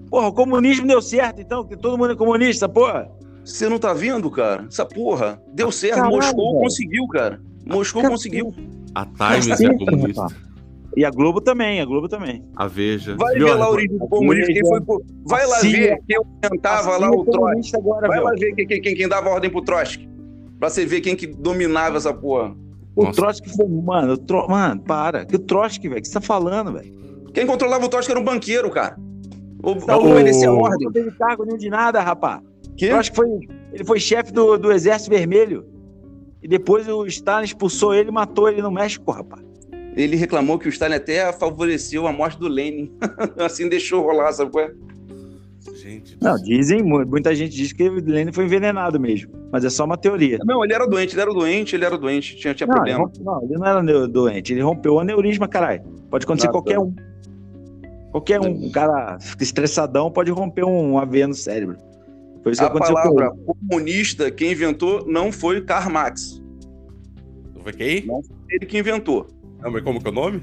Porra, o comunismo deu certo, então, que todo mundo é comunista, porra. Você não tá vendo, cara? Essa porra. Deu certo. Caralho, Moscou velho. conseguiu, cara. Moscou Cara, conseguiu. A Times é comunista. E a Globo também, a Globo também. A Veja. Vai ver lá a origem do comunismo. Quem foi, pro- vai lá ver quem orientava lá o Trotsky. comunista agora, Vai velho. lá ver quem, quem, quem, quem dava ordem pro Trotsky. Pra você ver quem que dominava essa porra. O Nossa. Trotsky foi. Mano, o Tro... mano, para. Que o Trotsky, velho, o que você tá falando, velho? Quem controlava o Trotsky era um banqueiro, cara. O, Tá o, obedecia a louco. ordem. Não teve cargo nenhum de nada, rapaz. Que? O Trotsky foi. Ele foi chefe do, do Exército Vermelho. E depois o Stalin expulsou ele e matou ele no México, rapaz. Ele reclamou que o Stalin até favoreceu a morte do Lenin. assim deixou rolar, sabe qual é? Gente, Não, dizem, mu- muita gente diz que o Lenin foi envenenado mesmo. Mas é só uma teoria. Não, ele era doente, ele era doente, ele era doente, tinha, tinha Não, ele, problema. rompe- não, ele não era doente, ele rompeu o aneurisma, caralho. Pode acontecer Ah, qualquer um. Qualquer um. Um cara estressadão pode romper um AV no cérebro. Foi isso que A aconteceu com palavra comunista, quem inventou não foi Karl Marx. Não foi quem? Ele que inventou. Não, mas como que é o nome?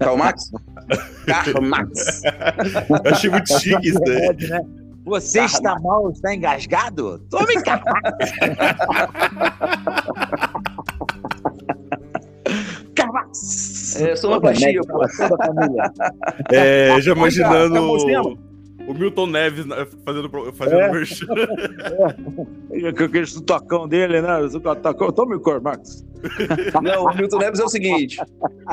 Karl Marx? Karl Marx. Eu achei muito chique isso daí. né? Você está mal, está engasgado? Tome cá. Carvax. É, sonoplastia, pô. Toda a família. É, já imaginando sendo. O Milton Neves né, fazendo, fazendo É. merchan. Com aquele sotacão dele, né? O sotacão. Tome cor, Max. Não, o Milton Neves é o seguinte: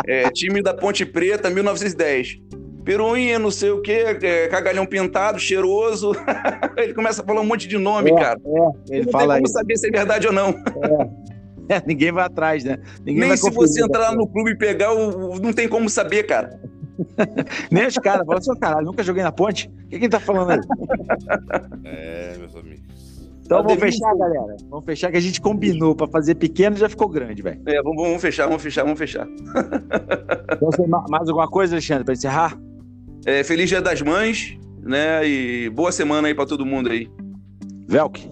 é, time da Ponte Preta, 1910. Peruinha, não sei o quê, é, cagalhão pintado, cheiroso. Ele começa a falar um monte de nome, É, cara. Ele não fala tem aí. como saber se é verdade ou não. É, ninguém vai atrás, né? Ninguém Nem vai se você entrar lá no clube e pegar, o, o- não tem como saber, cara. Nem os caras falam, seu caralho, nunca joguei na ponte. O que, que ele tá falando aí? É, meus amigos. Então vamos fechar, galera. Vamos fechar que a gente combinou pra fazer pequeno já ficou grande, velho. É, vamos, vamos fechar, vamos fechar, vamos fechar. Então, mais alguma coisa, Alexandre, pra encerrar? É, feliz Dia das Mães, né? E boa semana aí pra todo mundo aí. Velk,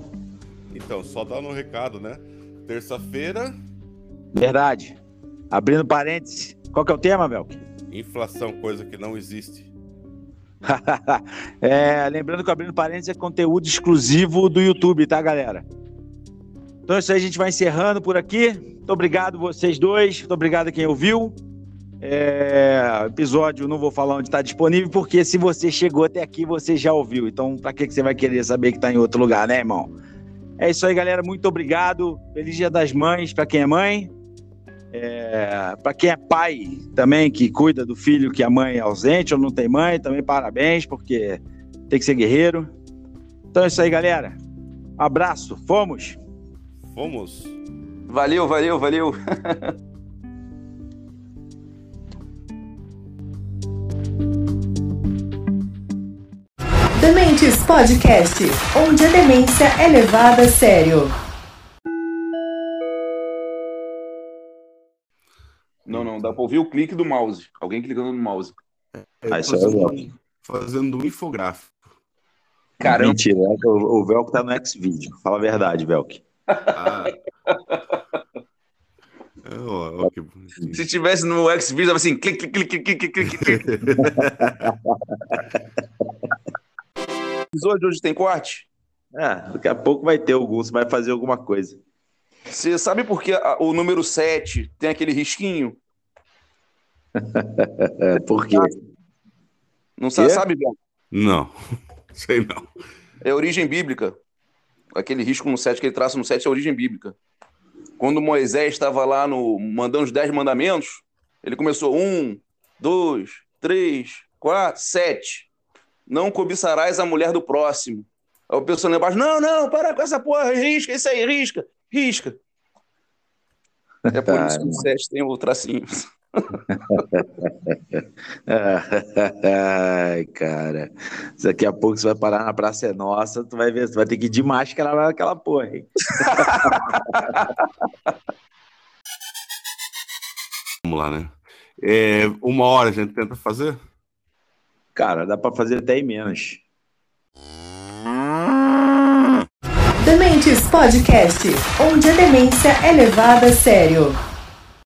Então, só dando um recado, né? Terça-feira, verdade. Abrindo parênteses. Qual que é o tema, Velk? Inflação, coisa que não existe. É, lembrando que abrindo parênteses é conteúdo exclusivo do YouTube, tá, galera? Então é isso aí, a gente vai encerrando por aqui. Muito obrigado vocês dois, muito obrigado a quem ouviu. É, episódio, não vou falar onde está disponível, porque se você chegou até aqui, você já ouviu. Então, para que, que você vai querer saber que está em outro lugar, né, irmão? É isso aí, galera. Muito obrigado. Feliz Dia das Mães para quem é mãe. É, para quem é pai também, que cuida do filho que a mãe é ausente ou não tem mãe, também parabéns, porque tem que ser guerreiro. Então é isso aí, galera. Abraço. Fomos. Fomos. Valeu, valeu, valeu. Dementes Podcast, onde a demência é levada a sério. Não, não, dá pra ouvir o clique do mouse. Alguém clicando no mouse. Ah, isso aí é fazendo, legal. fazendo um infográfico. Caramba. Mentira, é o, o Velk tá no X-Video. Fala a verdade, Velk. Ah. É, bonitinho. Se tivesse no Xvideos, tava assim, clique, clique, clique, clique, clique, clique. O episódio de hoje tem corte? É, daqui a pouco vai ter algum, você vai fazer alguma coisa. Você sabe por que o número 7 tem aquele risquinho? Por quê? Não sabe, Quê? sabe, Bianca? Não, sei não. É origem bíblica. Aquele risco no 7, aquele traço no 7 é origem bíblica. Quando Moisés estava lá no mandando os 10 mandamentos, ele começou um, dois, três, quatro, sete. Não cobiçarás a mulher do próximo. Aí o pessoal lá embaixo, não, não, para com essa porra, risca, isso aí, risca, risca. É por isso que o 7 tem o tracinho. Ai, cara. Daqui a pouco você vai parar na Praça é Nossa, tu vai ver, tu vai ter que ir de máscara lá naquela porra, hein? Vamos lá, né? É, uma hora a gente tenta fazer? Cara, dá pra fazer até em menos. Dementes Podcast, onde a demência é levada a sério.